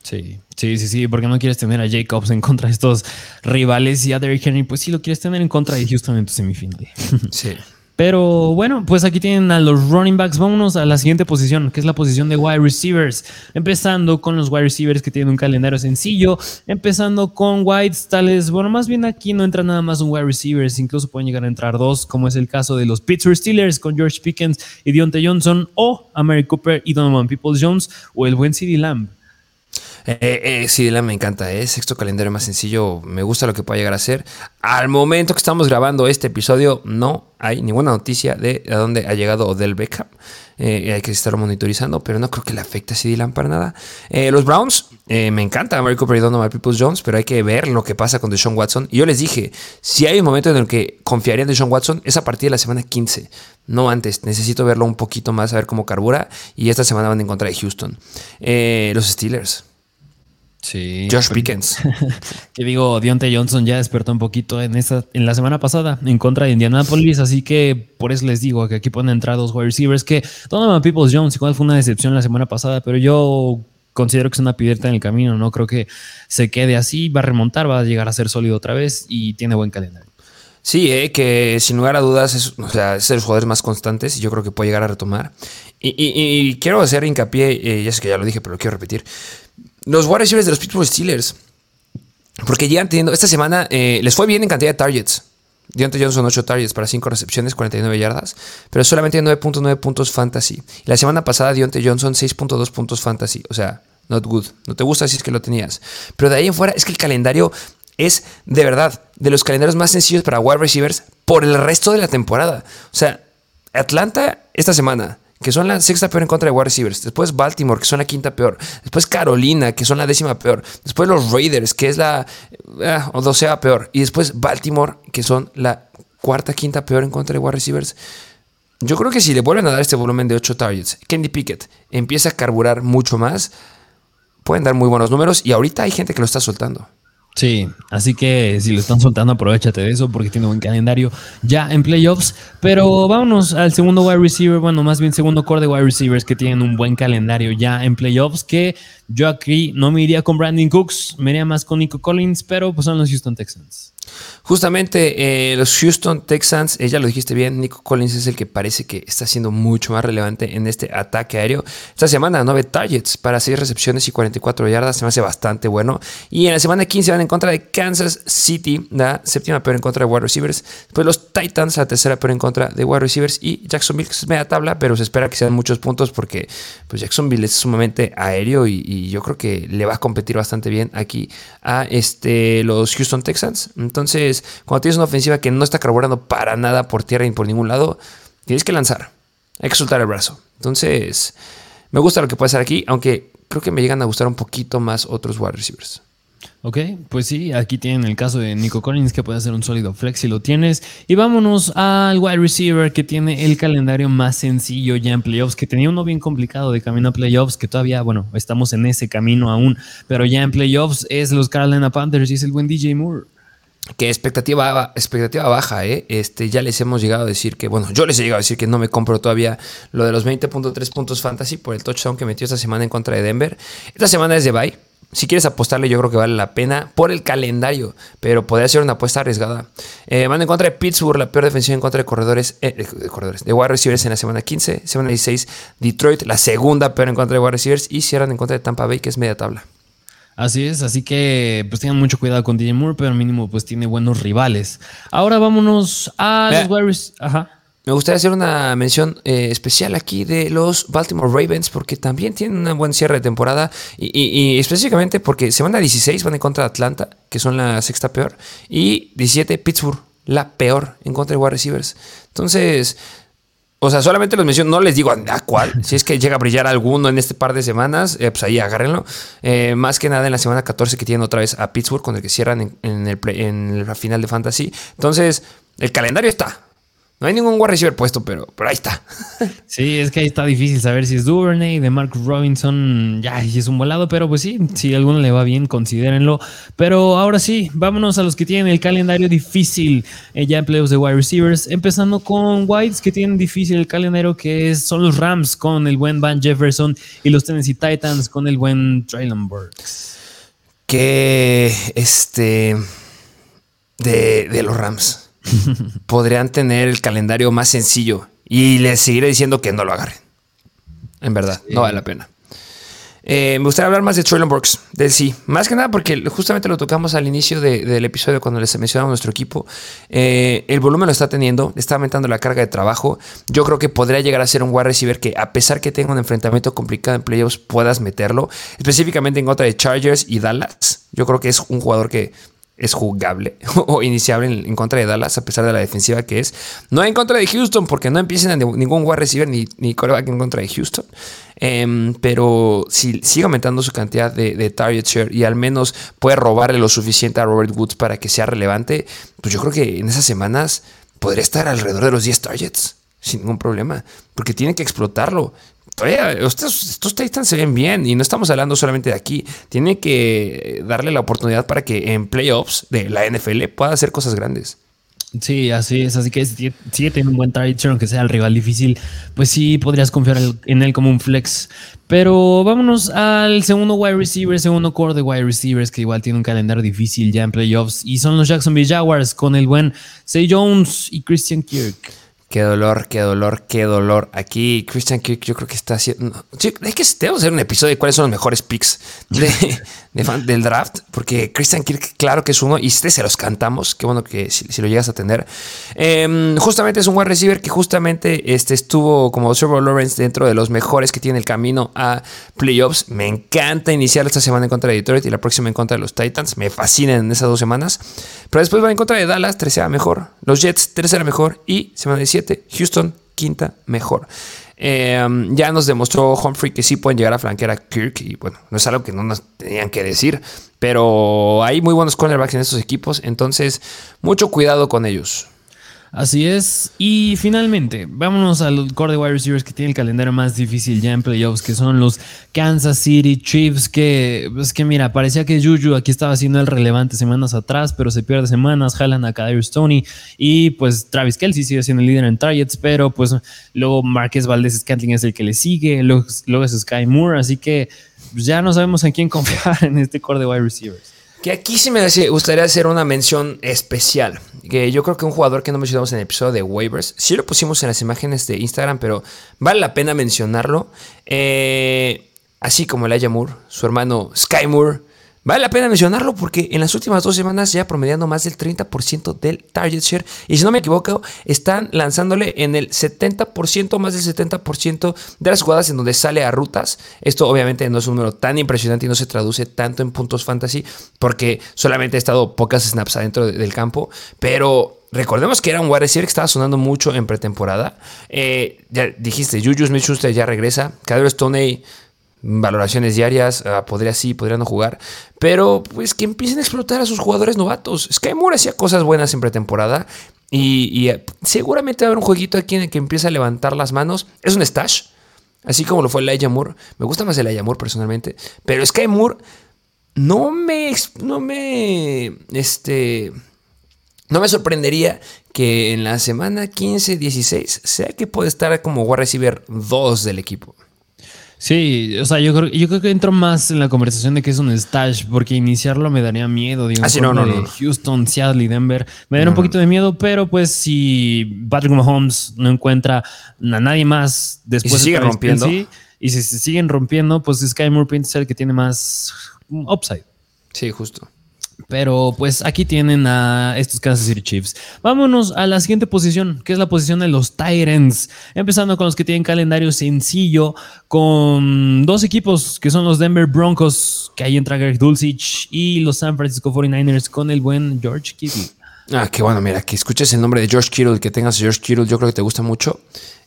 Sí, sí, sí, sí, porque no quieres tener a Jacobs en contra de estos rivales y a Derrick Henry, pues sí lo quieres tener en contra de Houston en tu semifinal. Sí. Pero bueno, pues aquí tienen a los running backs. Vámonos a la siguiente posición, que es la posición de wide receivers. Empezando con los wide receivers que tienen un calendario sencillo. Empezando con Whites, tales. Bueno, más bien aquí no entra nada más un wide receivers. Incluso pueden llegar a entrar dos, como es el caso de los Pittsburgh Steelers con George Pickens y Deontay Johnson. O a Mary Cooper y Donovan Peoples Jones. O el buen CD Lamb. Eh, eh, me encanta. Es ¿eh? sexto calendario más sencillo. Me gusta lo que puede llegar a ser. Al momento que estamos grabando este episodio, no hay ninguna noticia de a dónde ha llegado Odell Beckham. Eh, hay que estarlo monitorizando, pero no creo que le afecte a CD para nada. los Browns, me encanta Mary Cooper y Donovan Peoples Jones, pero hay que ver lo que pasa con Deshaun Watson. Y yo les dije, si hay un momento en el que confiaría en Deshaun Watson, es a partir de la semana 15. No antes, necesito verlo un poquito más, a ver cómo carbura. Y esta semana van en contra de Houston. los Steelers. Sí. Josh Pickens. que digo, Dionte Johnson ya despertó un poquito en, esa, en la semana pasada en contra de Indianapolis, así que por eso les digo que aquí pueden entrar dos wide receivers que Donovan Peoples Jones igual fue una decepción la semana pasada, pero yo considero que es una piedrita en el camino, no creo que se quede así, va a remontar, va a llegar a ser sólido otra vez y tiene buen calendario. Sí, eh, que sin lugar a dudas es, o sea, es de los jugadores más constantes y yo creo que puede llegar a retomar. Y, quiero hacer hincapié, eh, ya sé que ya lo dije, pero lo quiero repetir los wide receivers de los Pittsburgh Steelers. Porque llegan teniendo. Esta semana eh, les fue bien en cantidad de targets. Deontay Johnson 8 targets para 5 recepciones, 49 yardas, pero solamente 9.9 puntos fantasy. Y la semana pasada Deontay Johnson 6.2 puntos fantasy. O sea, not good. No te gusta si es que lo tenías. Pero de ahí en fuera es que el calendario es de verdad de los calendarios más sencillos para wide receivers por el resto de la temporada. O sea, Atlanta esta semana, que son la sexta peor en contra de wide receivers. Después Baltimore, que son la quinta peor. Después Carolina, que son la décima peor. Después los Raiders, que es la eh, docea peor. Y después Baltimore, que son la cuarta, quinta peor en contra de wide receivers. Yo creo que si le vuelven a dar este volumen de 8 targets, Kenny Pickett empieza a carburar mucho más, pueden dar muy buenos números y ahorita hay gente que lo está soltando. Sí, así que si lo están soltando, aprovechate de eso porque tiene buen calendario ya en playoffs. Pero vámonos al segundo wide receiver, bueno, más bien segundo core de wide receivers que tienen un buen calendario ya en playoffs. Que yo aquí no me iría con Brandon Cooks, me iría más con Nico Collins, pero pues son los Houston Texans. Justamente eh, los Houston Texans, eh, ya lo dijiste bien, Nico Collins es el que parece que está siendo mucho más relevante en este ataque aéreo. Esta semana 9 targets para 6 recepciones y 44 yardas, se me hace bastante bueno. Y en la semana 15 van en contra de Kansas City, la séptima peor en contra de wide receivers. Después los Titans, la tercera peor en contra de wide receivers. Y Jacksonville, que es media tabla, pero se espera que sean muchos puntos porque pues Jacksonville es sumamente aéreo y, y yo creo que le va a competir bastante bien aquí a este, los Houston Texans. Entonces, cuando tienes una ofensiva que no está carburando para nada por tierra ni por ningún lado, tienes que lanzar. Hay que soltar el brazo. Entonces, me gusta lo que puede hacer aquí, aunque creo que me llegan a gustar un poquito más otros wide receivers. Ok, pues sí, aquí tienen el caso de Nico Collins que puede ser un sólido flex si lo tienes. Y vámonos al wide receiver que tiene el calendario más sencillo ya en playoffs, que tenía uno bien complicado de camino a playoffs, que todavía, bueno, estamos en ese camino aún, pero ya en playoffs es los Carolina Panthers y es el buen DJ Moore. Que expectativa, baja, ¿eh? Este, ya les hemos llegado a decir que, bueno, yo les he llegado a decir que no me compro todavía lo de los 20.3 puntos fantasy por el touchdown que metió esta semana en contra de Denver. Esta semana es de bye. Si quieres apostarle, yo creo que vale la pena por el calendario, pero podría ser una apuesta arriesgada. Eh, en contra de Pittsburgh, la peor defensiva en contra de corredores, eh, de corredores, de wide receivers en la semana 15, semana 16, Detroit, la segunda peor en contra de wide receivers, y cierran en contra de Tampa Bay, que es media tabla. Así es, así que pues tengan mucho cuidado con DJ Moore, pero al mínimo pues tiene buenos rivales. Ahora vámonos a los Warriors. Ajá. Me gustaría hacer una mención eh, especial aquí de los Baltimore Ravens porque también tienen un buen cierre de temporada y, específicamente porque semana 16 van en contra de Atlanta, que son la sexta peor, y 17 Pittsburgh, la peor en contra de wide receivers. Entonces, o sea, solamente los menciono, no les digo a, cuál. Si es que llega a brillar alguno en este par de semanas, eh, pues ahí agárrenlo. Eh, más que nada en la semana 14 que tienen otra vez a Pittsburgh, con el que cierran en, el en la final de Fantasy. Entonces, el calendario está. No hay ningún wide receiver puesto, pero, pero ahí está. Sí, es que ahí está difícil saber si es Duvernay, de Mark Robinson, ya es un volado, pero pues sí, si a alguno le va bien, considérenlo. Pero ahora sí, vámonos a los que tienen el calendario difícil eh, ya en playoffs de wide receivers, empezando con Whites que tienen difícil el calendario que son los Rams con el buen Van Jefferson y los Tennessee Titans con el buen Traylon Burks. Que este de, de los Rams podrían tener el calendario más sencillo y les seguiré diciendo que no lo agarren. En verdad, no vale la pena. Eh, me gustaría hablar más de Traylon Burks, del sí. Más que nada porque justamente lo tocamos al inicio del episodio cuando les mencionamos nuestro equipo. Eh, el volumen lo está teniendo, está aumentando la carga de trabajo. Yo creo que podría llegar a ser un wide receiver que, a pesar que tenga un enfrentamiento complicado en playoffs, puedas meterlo. Específicamente en contra de Chargers y Dallas. Yo creo que es un jugador que es jugable o iniciable en, contra de Dallas, a pesar de la defensiva que es. No en contra de Houston, porque no empiecen a ningún wide receiver ni, ni coreback en contra de Houston. Em, pero si sigue aumentando su cantidad de, target share y al menos puede robarle lo suficiente a Robert Woods para que sea relevante, pues yo creo que en esas semanas podría estar alrededor de los 10 targets sin ningún problema, porque tiene que explotarlo estos, estos Titans se ven bien y no estamos hablando solamente de aquí. Tiene que darle la oportunidad para que en playoffs de la NFL pueda hacer cosas grandes. Sí, así es. Así que si tiene un buen target aunque sea el rival difícil, pues sí podrías confiar en él como un flex. Pero vámonos al segundo wide receiver, segundo core de wide receivers, que igual tiene un calendario difícil ya en playoffs. Y son los Jacksonville Jaguars con el buen Say Jones y Christian Kirk. Qué dolor, qué dolor, qué dolor. Aquí Christian Kirk yo creo que está haciendo... Sí, es que tenemos que hacer un episodio de cuáles son los mejores picks de, del draft, porque Christian Kirk, claro que es uno, y este se los cantamos, qué bueno que si, lo llegas a tener. Em, justamente es un wide receiver que justamente este, estuvo como Trevor Lawrence dentro de los mejores que tiene el camino a playoffs. Me encanta iniciar esta semana en contra de Detroit y la próxima en contra de los Titans. Me fascinan en esas dos semanas. Pero después va en contra de Dallas, tercera mejor. Los Jets, tercera mejor. Y semana 17, Houston, quinta mejor. Em, ya nos demostró Humphrey que sí pueden llegar a flanquear a Kirk y bueno, no es algo que no nos tenían que decir, pero hay muy buenos cornerbacks en estos equipos, entonces mucho cuidado con ellos. Así es. Y finalmente, vámonos al core de wide receivers que tiene el calendario más difícil ya en playoffs, que son los Kansas City Chiefs, que es pues que mira, parecía que Juju aquí estaba haciendo el relevante semanas atrás, pero se pierde semanas, jalan a Kadarius Stoney y pues Travis Kelsey sigue siendo el líder en targets, pero pues luego Marquez Valdez Scantling es el que le sigue, luego, luego es Sky Moore, así que pues, ya no sabemos en quién confiar en este core de wide receivers. Que aquí sí me gustaría hacer una mención especial. Que yo creo que un jugador que no mencionamos en el episodio de waivers, sí lo pusimos en las imágenes de Instagram, pero vale la pena mencionarlo. Eh, así como Elijah Moore, su hermano Sky Moore, Vale la pena mencionarlo porque en las últimas dos semanas ya promediando más del 30% del target share. Y si no me equivoco, están lanzándole en el 70%, más del 70% de las jugadas en donde sale a rutas. Esto obviamente no es un número tan impresionante y no se traduce tanto en puntos fantasy porque solamente ha estado pocas snaps adentro del campo. Pero Recordemos que era un wide receiver que estaba sonando mucho en pretemporada. Eh, ya dijiste, Juju Smith-Schuster ya regresa. Cadero Stoney valoraciones diarias, ah, podría sí, podría no jugar, pero pues que empiecen a explotar a sus jugadores novatos. Sky Moore hacía cosas buenas en pretemporada y, eh, seguramente va a haber un jueguito aquí en el que empieza a levantar las manos. Es un stash, así como lo fue el Moore. Me gusta más el Elijah Moore personalmente, pero Sky Moore no me, no me, este... No me sorprendería que en la semana 15-16 sea que puede estar como wide receiver 2 del equipo. Sí, o sea, yo creo, yo creo que entro más en la conversación de que es un stash, porque iniciarlo me daría miedo. Digo, ah, no, no, no, Houston, Seattle y Denver me daría un poquito de miedo, pero pues si Patrick Mahomes no encuentra a nadie más después ¿Y se sigue rompiendo. y si se siguen rompiendo, pues Sky Moore es el que tiene más upside. Sí, justo. Pero pues aquí tienen a estos Kansas City Chiefs. Vámonos a la siguiente posición, que es la posición de los Titans. Empezando con los que tienen calendario sencillo, con dos equipos que son los Denver Broncos, que ahí entra Greg Dulcich, y los San Francisco 49ers con el buen George Kittle. Ah, qué bueno, mira, que escuches el nombre de George Kittle, que tengas George Kittle, yo creo que te gusta mucho.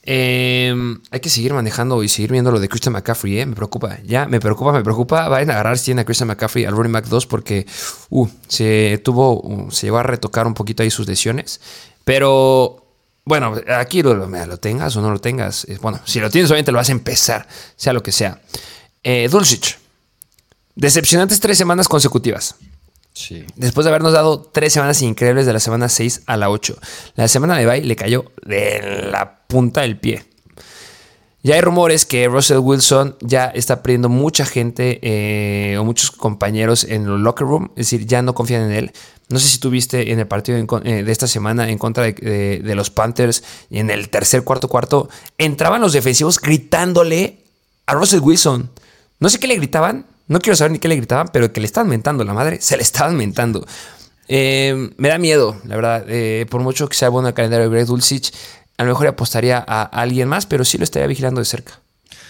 Em, hay que seguir manejando y seguir viendo lo de Christian McCaffrey, ¿eh? Me preocupa, ya, me preocupa, me preocupa. Vayan a agarrar si tienen a Christian McCaffrey al running back 2 porque uh, se tuvo, uh, se llegó a retocar un poquito ahí sus lesiones. Pero bueno, aquí lo, lo, tengas o no lo tengas. Bueno, si lo tienes, obviamente lo vas a empezar, sea lo que sea. Eh, Dulcich. Decepcionantes tres semanas consecutivas. Después de habernos dado tres semanas increíbles de la semana 6 a la 8. La semana de bye le cayó de la punta del pie. Ya hay rumores que Russell Wilson ya está perdiendo mucha gente eh, o muchos compañeros en el locker room, es decir, ya no confían en él. No sé si tuviste en el partido eh, de esta semana en contra de, los Panthers en el tercer, cuarto, cuarto, entraban los defensivos gritándole a Russell Wilson. No sé qué le gritaban, no quiero saber ni qué le gritaban, pero que le estaban mentando la madre, se le estaban mentando. Eh, me da miedo, la verdad, por mucho que sea bueno el calendario de Greg Dulcich, a lo mejor apostaría a alguien más, pero sí lo estaría vigilando de cerca.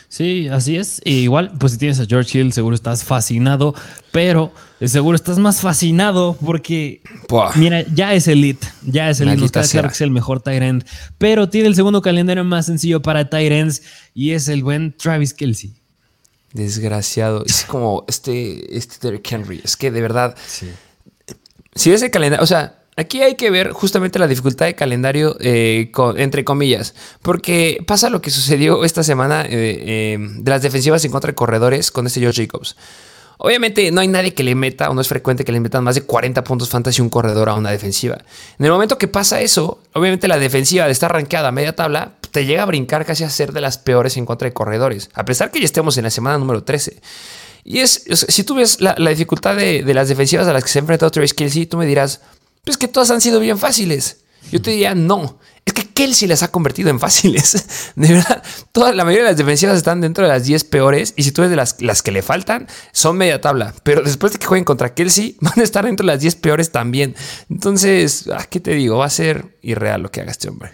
Sí, así es. igual, pues si tienes a George Hill, seguro estás fascinado, pero seguro estás más fascinado porque, mira, ya es elite, ya es elite. Nos queda claro que es el mejor Tyrant, pero tiene el segundo calendario más sencillo para Tyrants y es el buen Travis Kelsey. Desgraciado. Es como este, este Derrick Henry. Es que de verdad, si ves el calendario, o sea, Aquí hay que ver justamente la dificultad de calendario, eh, entre comillas, porque pasa lo que sucedió esta semana eh, eh, de las defensivas en contra de corredores con este Josh Jacobs. Obviamente no hay nadie que le meta, o no es frecuente que le metan más de 40 puntos fantasy un corredor a una defensiva. En el momento que pasa eso, obviamente la defensiva de estar rankeada a media tabla te llega a brincar casi a ser de las peores en contra de corredores, a pesar que ya estemos en la semana número 13. Y es, si tú ves la, dificultad de, las defensivas a las que se ha enfrentado Travis Kelsey, tú me dirás, pues que todas han sido bien fáciles. Yo te diría, no. Kelsey las ha convertido en fáciles. De verdad, toda, la mayoría de las defensivas están dentro de las 10 peores. Y si tú ves de las, las que le faltan, son media tabla. Pero después de que jueguen contra Kelsey, van a estar dentro de las 10 peores también. Entonces, ah, ¿qué te digo? Va a ser irreal lo que haga este hombre.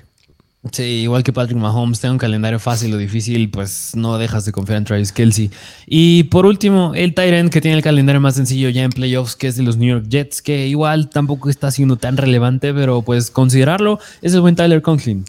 Sí, igual que Patrick Mahomes, tenga un calendario fácil o difícil, pues no dejas de confiar en Travis Kelsey. Y por último, el Tyrant que tiene el calendario más sencillo ya en playoffs, que es de los New York Jets, que igual tampoco está siendo tan relevante, pero pues considerarlo es el buen Tyler Conklin.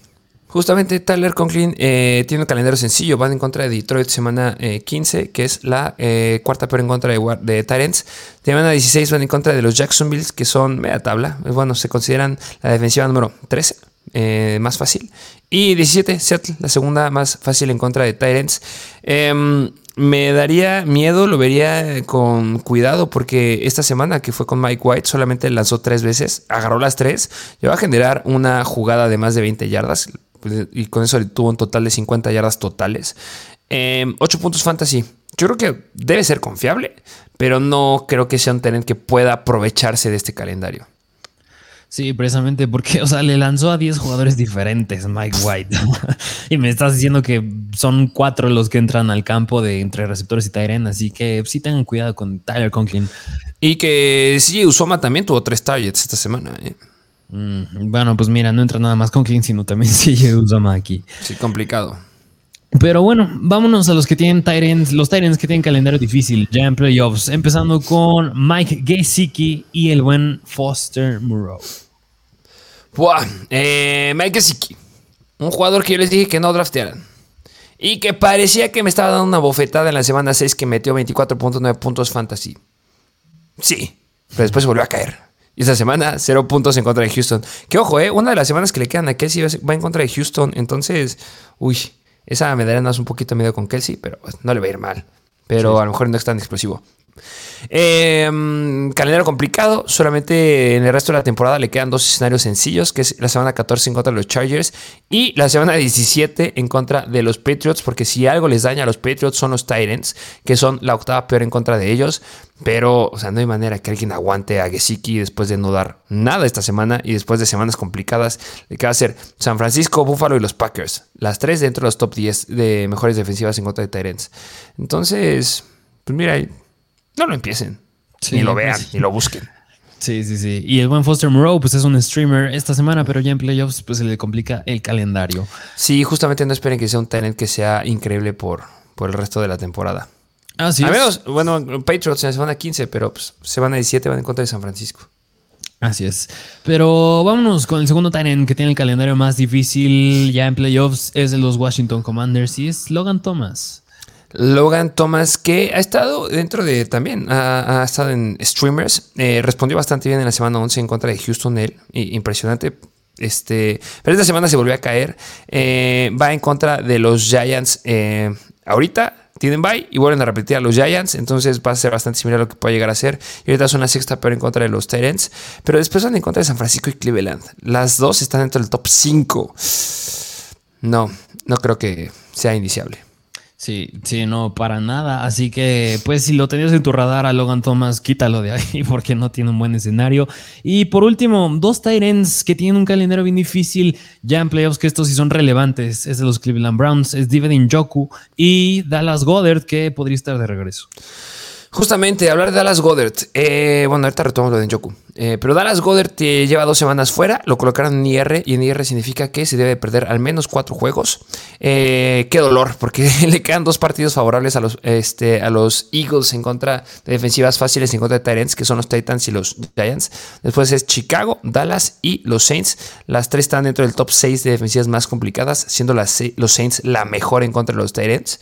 Justamente Tyler Conklin eh, tiene un calendario sencillo, van en contra de Detroit semana 15, eh, que es la eh, cuarta peor en contra de, de Tyrants. Semana 16 van en contra de los Jacksonville, que son media tabla. Bueno, se consideran la defensiva número 13. Eh, más fácil. Y 17, Seattle, la segunda más fácil en contra de Tyrants. Em, me daría miedo, lo vería con cuidado, porque esta semana que fue con Mike White solamente lanzó tres veces, agarró las tres, va a generar una jugada de más de 20 yardas, y con eso tuvo un total de 50 yardas totales. 8 em, puntos fantasy. Yo creo que debe ser confiable, pero no creo que sea un talent que pueda aprovecharse de este calendario. Sí, precisamente porque, o sea, le lanzó a 10 jugadores diferentes Mike White. y me estás diciendo que son cuatro los que entran al campo de entre receptores y Tyren, así que sí tengan cuidado con Tyler Conklin. Y que sí, Usoma también tuvo tres targets esta semana. ¿eh? Mm, bueno, pues mira, no entra nada más Conklin, sino también sigue Usoma aquí. Sí, complicado. Pero bueno, vámonos a los que tienen Tyrants, los Tyrants que tienen calendario difícil ya en playoffs, empezando con Mike Gesicki y el buen Foster Moreau. Buah, eh, Mike Gesicki, un jugador que yo les dije que no draftearan y que parecía que me estaba dando una bofetada en la semana 6 que metió 24.9 puntos fantasy. Sí, pero después volvió a caer. Y esta semana, cero puntos en contra de Houston. Que ojo, eh, una de las semanas que le quedan a Kelsey va en contra de Houston. Entonces, uy, esa me daría más un poquito miedo con Kelsey, pero pues, no le va a ir mal. Pero a lo mejor no es tan explosivo. Em, calendario complicado. Solamente en el resto de la temporada le quedan dos escenarios sencillos, que es la semana 14 en contra de los Chargers y la semana 17 en contra de los Patriots, porque si algo les daña a los Patriots son los Titans, que son la octava peor en contra de ellos. Pero, o sea, no hay manera que alguien aguante a Gesicki después de no dar nada esta semana y después de semanas complicadas. Le queda hacer San Francisco, Buffalo y los Packers. Las tres dentro de los top 10 de mejores defensivas en contra de Titans. Entonces, pues mira, no lo empiecen. ni lo vean, pues ni lo busquen. Sí, sí, sí. Y el buen Foster Moreau, pues es un streamer esta semana, pero ya en playoffs, pues se le complica el calendario. Sí, justamente no esperen que sea un talent que sea increíble por, por el resto de la temporada. Así A menos, bueno, Patriots en la semana 15, pero pues, se van a 17, van en contra de San Francisco. Así es. Pero vámonos con el segundo Tyrant que tiene el calendario más difícil ya en playoffs. Es de los Washington Commanders y es Logan Thomas. Logan Thomas, que ha estado dentro de también, ha, estado en streamers, eh, respondió bastante bien en la semana 11 en contra de Houston, él, impresionante. Este, pero esta semana se volvió a caer. Eh, va en contra de los Giants eh, ahorita. Tienen bye y vuelven a repetir a los Giants. Entonces va a ser bastante similar a lo que puede llegar a ser. Y ahorita son la sexta peor en contra de los Tyrants. Pero después van en contra de San Francisco y Cleveland. Las dos están dentro del top 5. No, no creo que sea iniciable. Sí, sí, no, para nada. Así que, pues, si lo tenías en tu radar a Logan Thomas, quítalo de ahí porque no tiene un buen escenario. Y por último, dos Tyrants que tienen un calendario bien difícil ya en playoffs, que estos sí son relevantes. Es de los Cleveland Browns, es David Joku y Dallas Goddard, que podría estar de regreso. Justamente, hablar de Dallas Goddard. Eh, bueno, ahorita retomamos lo de Njoku. Eh, pero Dallas Goddard lleva dos semanas fuera, lo colocaron en IR y en IR significa que se debe perder al menos cuatro juegos. Eh, qué dolor, porque le quedan dos partidos favorables a los, este, a los Eagles en contra de defensivas fáciles en contra de Tyrants, que son los Titans y los Giants. Después es Chicago, Dallas y los Saints. Las tres están dentro del top 6 de defensivas más complicadas, siendo las, los Saints la mejor en contra de los Tyrants.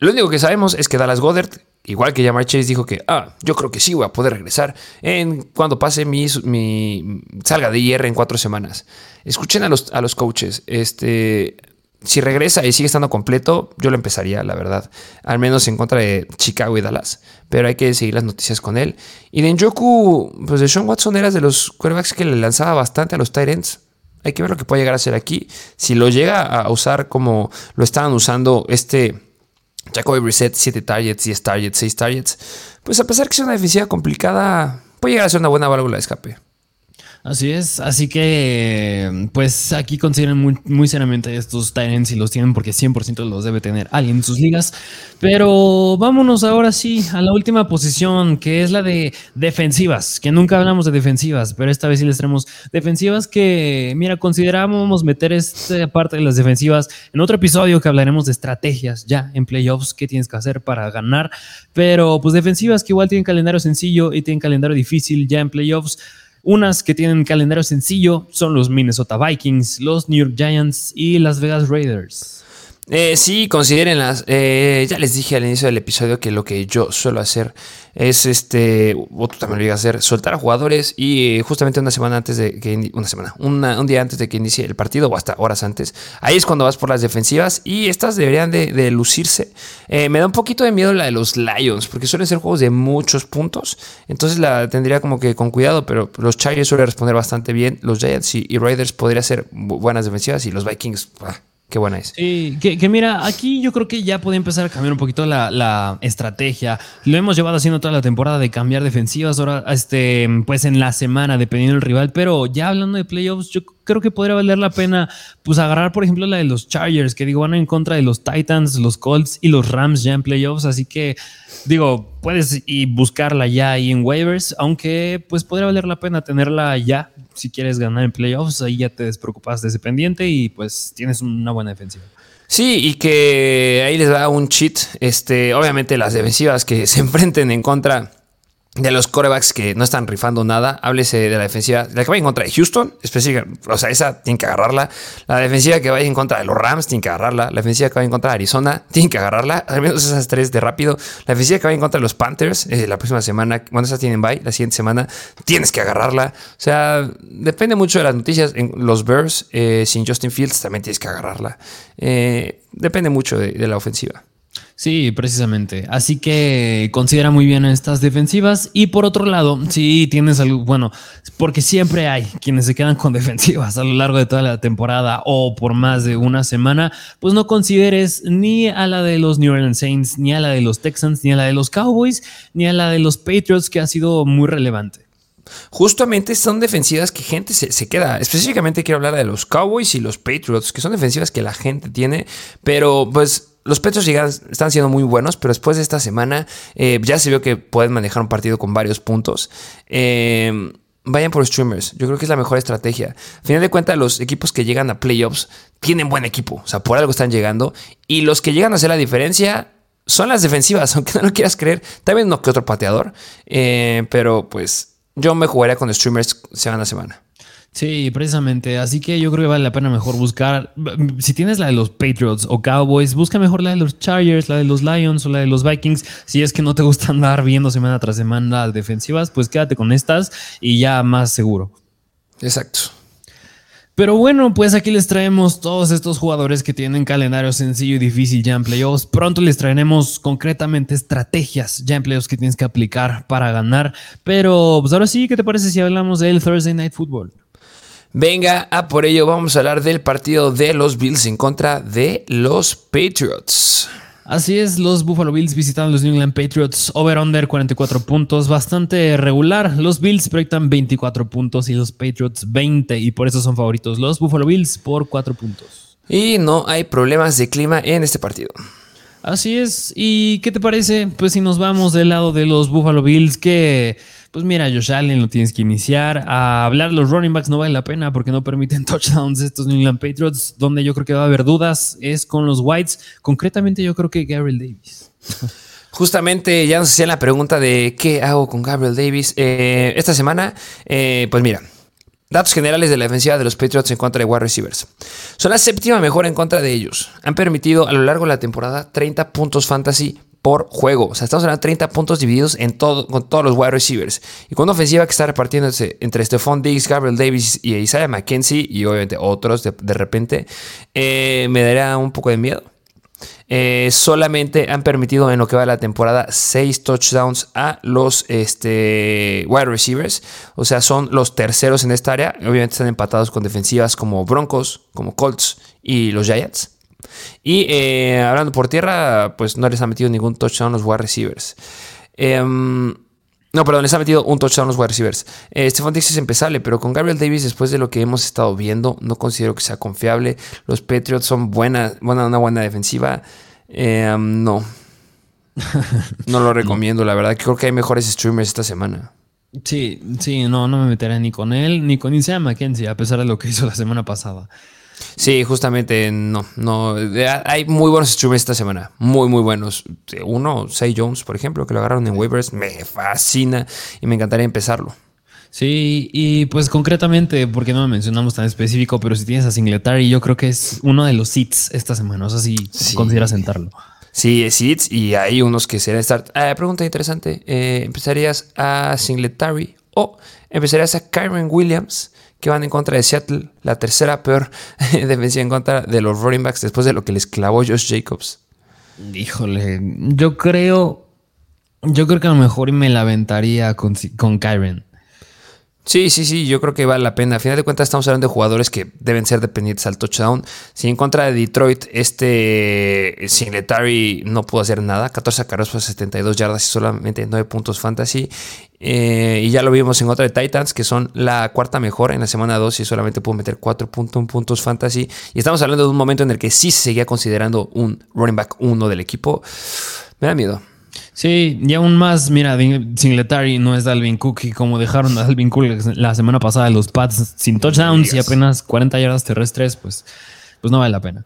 Lo único que sabemos es que Dallas Goddard, igual que Jamar Chase, dijo que, ah, yo creo que sí voy a poder regresar en cuando pase mi, salga de IR en cuatro semanas. Escuchen a los, a los coaches. Este, si regresa y sigue estando completo, yo lo empezaría, la verdad. Al menos en contra de Chicago y Dallas. Pero hay que seguir las noticias con él. Y de Njoku, pues de Sean Watson era de los quarterbacks que le lanzaba bastante a los Tyrants. Hay que ver lo que puede llegar a hacer aquí. Si lo llega a usar como lo estaban usando este Jacoby Reset, 7 targets, 10 targets, 6 targets. Pues a pesar que sea una defensiva complicada, puede llegar a ser una buena válvula de escape. Así es, así que pues aquí consideren muy, seriamente estos Tyrants y los tienen porque 100% los debe tener alguien en sus ligas. Pero vámonos ahora sí a la última posición que es la de defensivas, que nunca hablamos de defensivas, pero esta vez sí les traemos defensivas que, mira, considerábamos meter esta parte de las defensivas en otro episodio que hablaremos de estrategias ya en playoffs, qué tienes que hacer para ganar, pero pues defensivas que igual tienen calendario sencillo y tienen calendario difícil ya en playoffs. Unas que tienen calendario sencillo son los Minnesota Vikings, los New York Giants y las Vegas Raiders. Eh, sí, considérenlas. Eh, ya les dije al inicio del episodio que lo que yo suelo hacer es este, o tú también lo ibas a hacer, soltar a jugadores y eh, justamente una semana antes de que, una semana, un día antes de que inicie el partido o hasta horas antes, ahí es cuando vas por las defensivas y estas deberían de, lucirse. me da un poquito de miedo la de los Lions, porque suelen ser juegos de muchos puntos, entonces la tendría como que con cuidado, pero los Chargers suelen responder bastante bien, los Giants y, Raiders podrían ser buenas defensivas y los Vikings... Qué buena es. Sí, que, mira, aquí yo creo que ya puede empezar a cambiar un poquito la, estrategia. Lo hemos llevado haciendo toda la temporada de cambiar defensivas, ahora, este, pues en la semana, dependiendo del rival. Pero ya hablando de playoffs, yo creo que podría valer la pena, pues agarrar, por ejemplo, la de los Chargers, que digo, van en contra de los Titans, los Colts y los Rams ya en playoffs. Así que, digo, puedes buscarla ya ahí en waivers, aunque pues podría valer la pena tenerla ya si quieres ganar en playoffs, ahí ya te despreocupas de ese pendiente y pues tienes una buena defensiva. Sí, y que ahí les da un cheat. Este, obviamente las defensivas que se enfrenten en contra de los corebacks que no están rifando nada, háblese de la defensiva, la que vaya en contra de Houston, específica, o sea, esa tiene que agarrarla. La defensiva que vaya en contra de los Rams, tiene que agarrarla. La defensiva que vaya en contra de Arizona, tiene que agarrarla. Al menos esas tres de rápido. La defensiva que vaya en contra de los Panthers, eh, la próxima semana, cuando esas tienen bye, la siguiente semana, tienes que agarrarla. O sea, depende mucho de las noticias. En los Bears, eh, sin Justin Fields, también tienes que agarrarla. Eh, depende mucho de la ofensiva. Sí, precisamente. Así que considera muy bien estas defensivas. Y por otro lado, si tienes algo, bueno, porque siempre hay quienes se quedan con defensivas a lo largo de toda la temporada o por más de una semana, pues no consideres ni a la de los New Orleans Saints, ni a la de los Texans, ni a la de los Cowboys, ni a la de los Patriots, que ha sido muy relevante. Justamente son defensivas que gente se, se, queda. Específicamente quiero hablar de los Cowboys y los Patriots, que son defensivas que la gente tiene, pero pues los Petros están siendo muy buenos, pero después de esta semana eh, ya se vio que pueden manejar un partido con varios puntos. Eh, vayan por streamers. Yo creo que es la mejor estrategia. Al final de cuentas, los equipos que llegan a playoffs tienen buen equipo. O sea, por algo están llegando. Y los que llegan a hacer la diferencia son las defensivas, aunque no lo quieras creer. También no que otro pateador. Eh, pero pues yo me jugaría con streamers semana a semana. Sí, precisamente. Así que yo creo que vale la pena mejor buscar. Si tienes la de los Patriots o Cowboys, busca mejor la de los Chargers, la de los Lions o la de los Vikings. Si es que no te gusta andar viendo semana tras semana defensivas, pues quédate con estas y ya más seguro. Exacto. Pero bueno, pues aquí les traemos todos estos jugadores que tienen calendario sencillo y difícil ya en playoffs. Pronto les traeremos concretamente estrategias ya en playoffs que tienes que aplicar para ganar. Pero pues ahora sí, ¿qué te parece si hablamos del Thursday Night Football? Venga, a por ello vamos a hablar del partido de los Bills en contra de los Patriots. Así es, los Buffalo Bills visitan los New England Patriots over-under 44 puntos, bastante regular. Los Bills proyectan 24 puntos y los Patriots 20 y por eso son favoritos los Buffalo Bills por 4 puntos. Y no hay problemas de clima en este partido. Así es, ¿y qué te parece? Pues si nos vamos del lado de los Buffalo Bills que pues mira, Josh Allen lo tienes que iniciar. A hablar los running backs no vale la pena porque no permiten touchdowns estos New England Patriots. Donde yo creo que va a haber dudas es con los Whites. Concretamente yo creo que Gabriel Davis. Justamente ya nos hacían la pregunta de qué hago con Gabriel Davis. Eh, esta semana, eh, pues mira, Datos generales de la defensiva de los Patriots en contra de wide receivers. Son la séptima mejor en contra de ellos. Han permitido a lo largo de la temporada 30 puntos fantasy por juego. O sea, estamos hablando de 30 puntos divididos en todo, con todos los wide receivers. Y con una ofensiva que está repartiéndose entre Stephon Diggs, Gabriel Davis y Isaiah McKenzie y obviamente otros de, repente, eh, me daría un poco de miedo. Eh, solamente han permitido en lo que va la temporada 6 touchdowns a los este, wide receivers. O sea, son los terceros en esta área. Obviamente están empatados con defensivas como Broncos, como Colts y los Giants. Y eh, hablando por tierra, pues no les ha metido ningún touchdown los wide receivers. Em, no, perdón, les ha metido un touchdown los wide receivers. Eh, Stephon Diggs es empezable, pero con Gabriel Davis, después de lo que hemos estado viendo, no considero que sea confiable. Los Patriots son buena, una buena defensiva. Em, no. no lo recomiendo, la verdad. Creo que hay mejores streamers esta semana. Sí, sí, no, no me meteré ni con él, ni con Isaiah McKenzie, a pesar de lo que hizo la semana pasada. Sí, justamente no, no. Hay muy buenos streamers esta semana. Muy, muy buenos. Uno, Say Jones, por ejemplo, que lo agarraron en waivers, me fascina y me encantaría empezarlo. Sí, y pues concretamente, porque no me mencionamos tan específico, pero si tienes a Singletary, yo creo que es uno de los seats esta semana. O sea, si consideras sentarlo. Sí, es seats y hay unos que serán start. Ah, pregunta interesante. Eh, ¿Empezarías a Singletary o empezarías a Kyron Williams? que van en contra de Seattle, la tercera peor defensiva en contra de los running backs después de lo que les clavó Josh Jacobs. Híjole, yo creo, yo creo que a lo mejor me la aventaría con, con Kyron. Sí, sí, sí, yo creo que vale la pena. A final de cuentas estamos hablando de jugadores que deben ser dependientes al touchdown. Si en contra de Detroit este Singletary no pudo hacer nada, 14 carros por 72 yardas y solamente 9 puntos fantasy. Eh, y ya lo vimos en otra de Titans, que son la cuarta mejor en la semana 2 y solamente pudo meter 4.1 puntos fantasy. Y estamos hablando de un momento en el que sí se seguía considerando un running back 1 del equipo. Me da miedo. Sí, y aún más, mira, Singletary no es Dalvin Cook y como dejaron a Dalvin Cook la semana pasada los Pats sin touchdowns y apenas 40 yardas terrestres, pues, pues no vale la pena.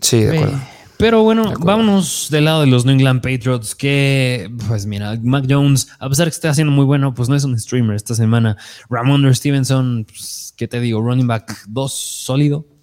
Sí, de acuerdo. Pero bueno, vámonos del lado de los New England Patriots, que, pues mira, Mac Jones, a pesar de que esté haciendo muy bueno, pues no es un streamer esta semana. Ramon Stevenson, pues, ¿qué te digo? Running back 2 sólido.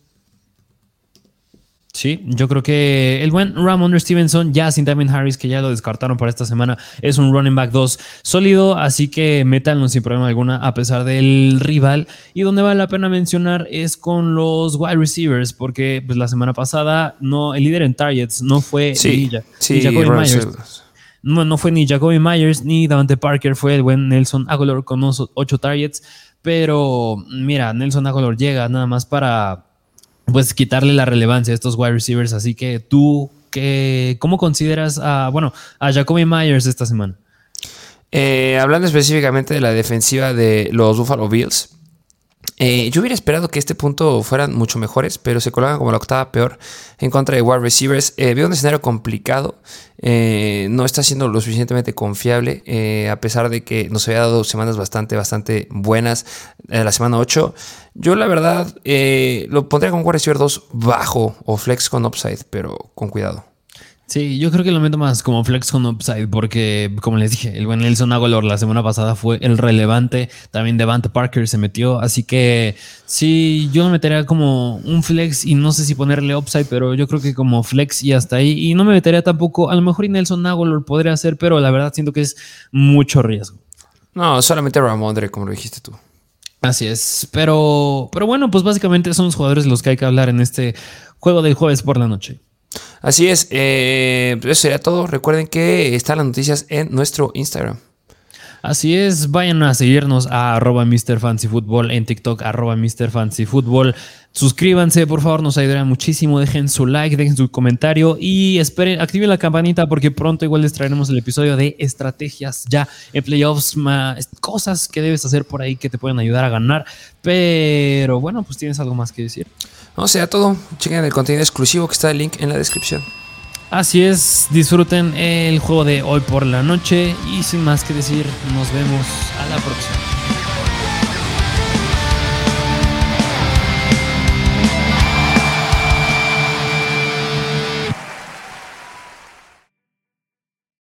Sí, yo creo que el buen Ramon Stevenson, ya sin Damien Harris, que ya lo descartaron para esta semana, es un running back 2 sólido, así que métanlo sin problema alguna a pesar del rival. Y donde vale la pena mencionar es con los wide receivers, porque pues, la semana pasada no, el líder en targets no fue sí, ni, Jacoby Myers. No, no fue ni Jacoby Myers ni Davante Parker, fue el buen Nelson Aguilar con 8 targets. Pero mira, Nelson Aguilar llega nada más para pues quitarle la relevancia a estos wide receivers. Así que tú, ¿qué, ¿cómo consideras a, bueno, a Jacoby Myers esta semana? Eh, hablando específicamente de la defensiva de los Buffalo Bills, eh, yo hubiera esperado que este punto fueran mucho mejores, pero se colocan como la octava peor en contra de wide receivers. Eh, veo un escenario complicado, eh, no está siendo lo suficientemente confiable, a pesar de que nos había dado semanas bastante, bastante buenas. la semana 8, yo la verdad lo pondría como wide receiver 2 bajo o flex con upside, pero con cuidado. Sí, yo creo que lo meto más como flex con upside porque, como les dije, el buen Nelson Aguilar la semana pasada fue el relevante. También Devante Parker se metió. Así que sí, yo me metería como un flex y no sé si ponerle upside, pero yo creo que como flex y hasta ahí. Y no me metería tampoco, a lo mejor y Nelson Aguilar podría hacer, pero la verdad siento que es mucho riesgo. No, solamente Ramondre, como lo dijiste tú. Así es, pero, pero bueno, pues básicamente son los jugadores los que hay que hablar en este juego del jueves por la noche. Así es, eh, eso sería todo. Recuerden que están las noticias en nuestro Instagram. Así es, vayan a seguirnos a arroba Mr. Fancy Football en TikTok, arroba Mr. Fancy Football. Suscríbanse, por favor, nos ayudará muchísimo. Dejen su like, dejen su comentario y esperen, activen la campanita porque pronto igual les traeremos el episodio de estrategias ya en playoffs, más cosas que debes hacer por ahí que te pueden ayudar a ganar. Pero bueno, pues tienes algo más que decir. No, sea todo. Chequen el contenido exclusivo que está el link en la descripción. Así es, disfruten el juego de hoy por la noche y sin más que decir, nos vemos a la próxima.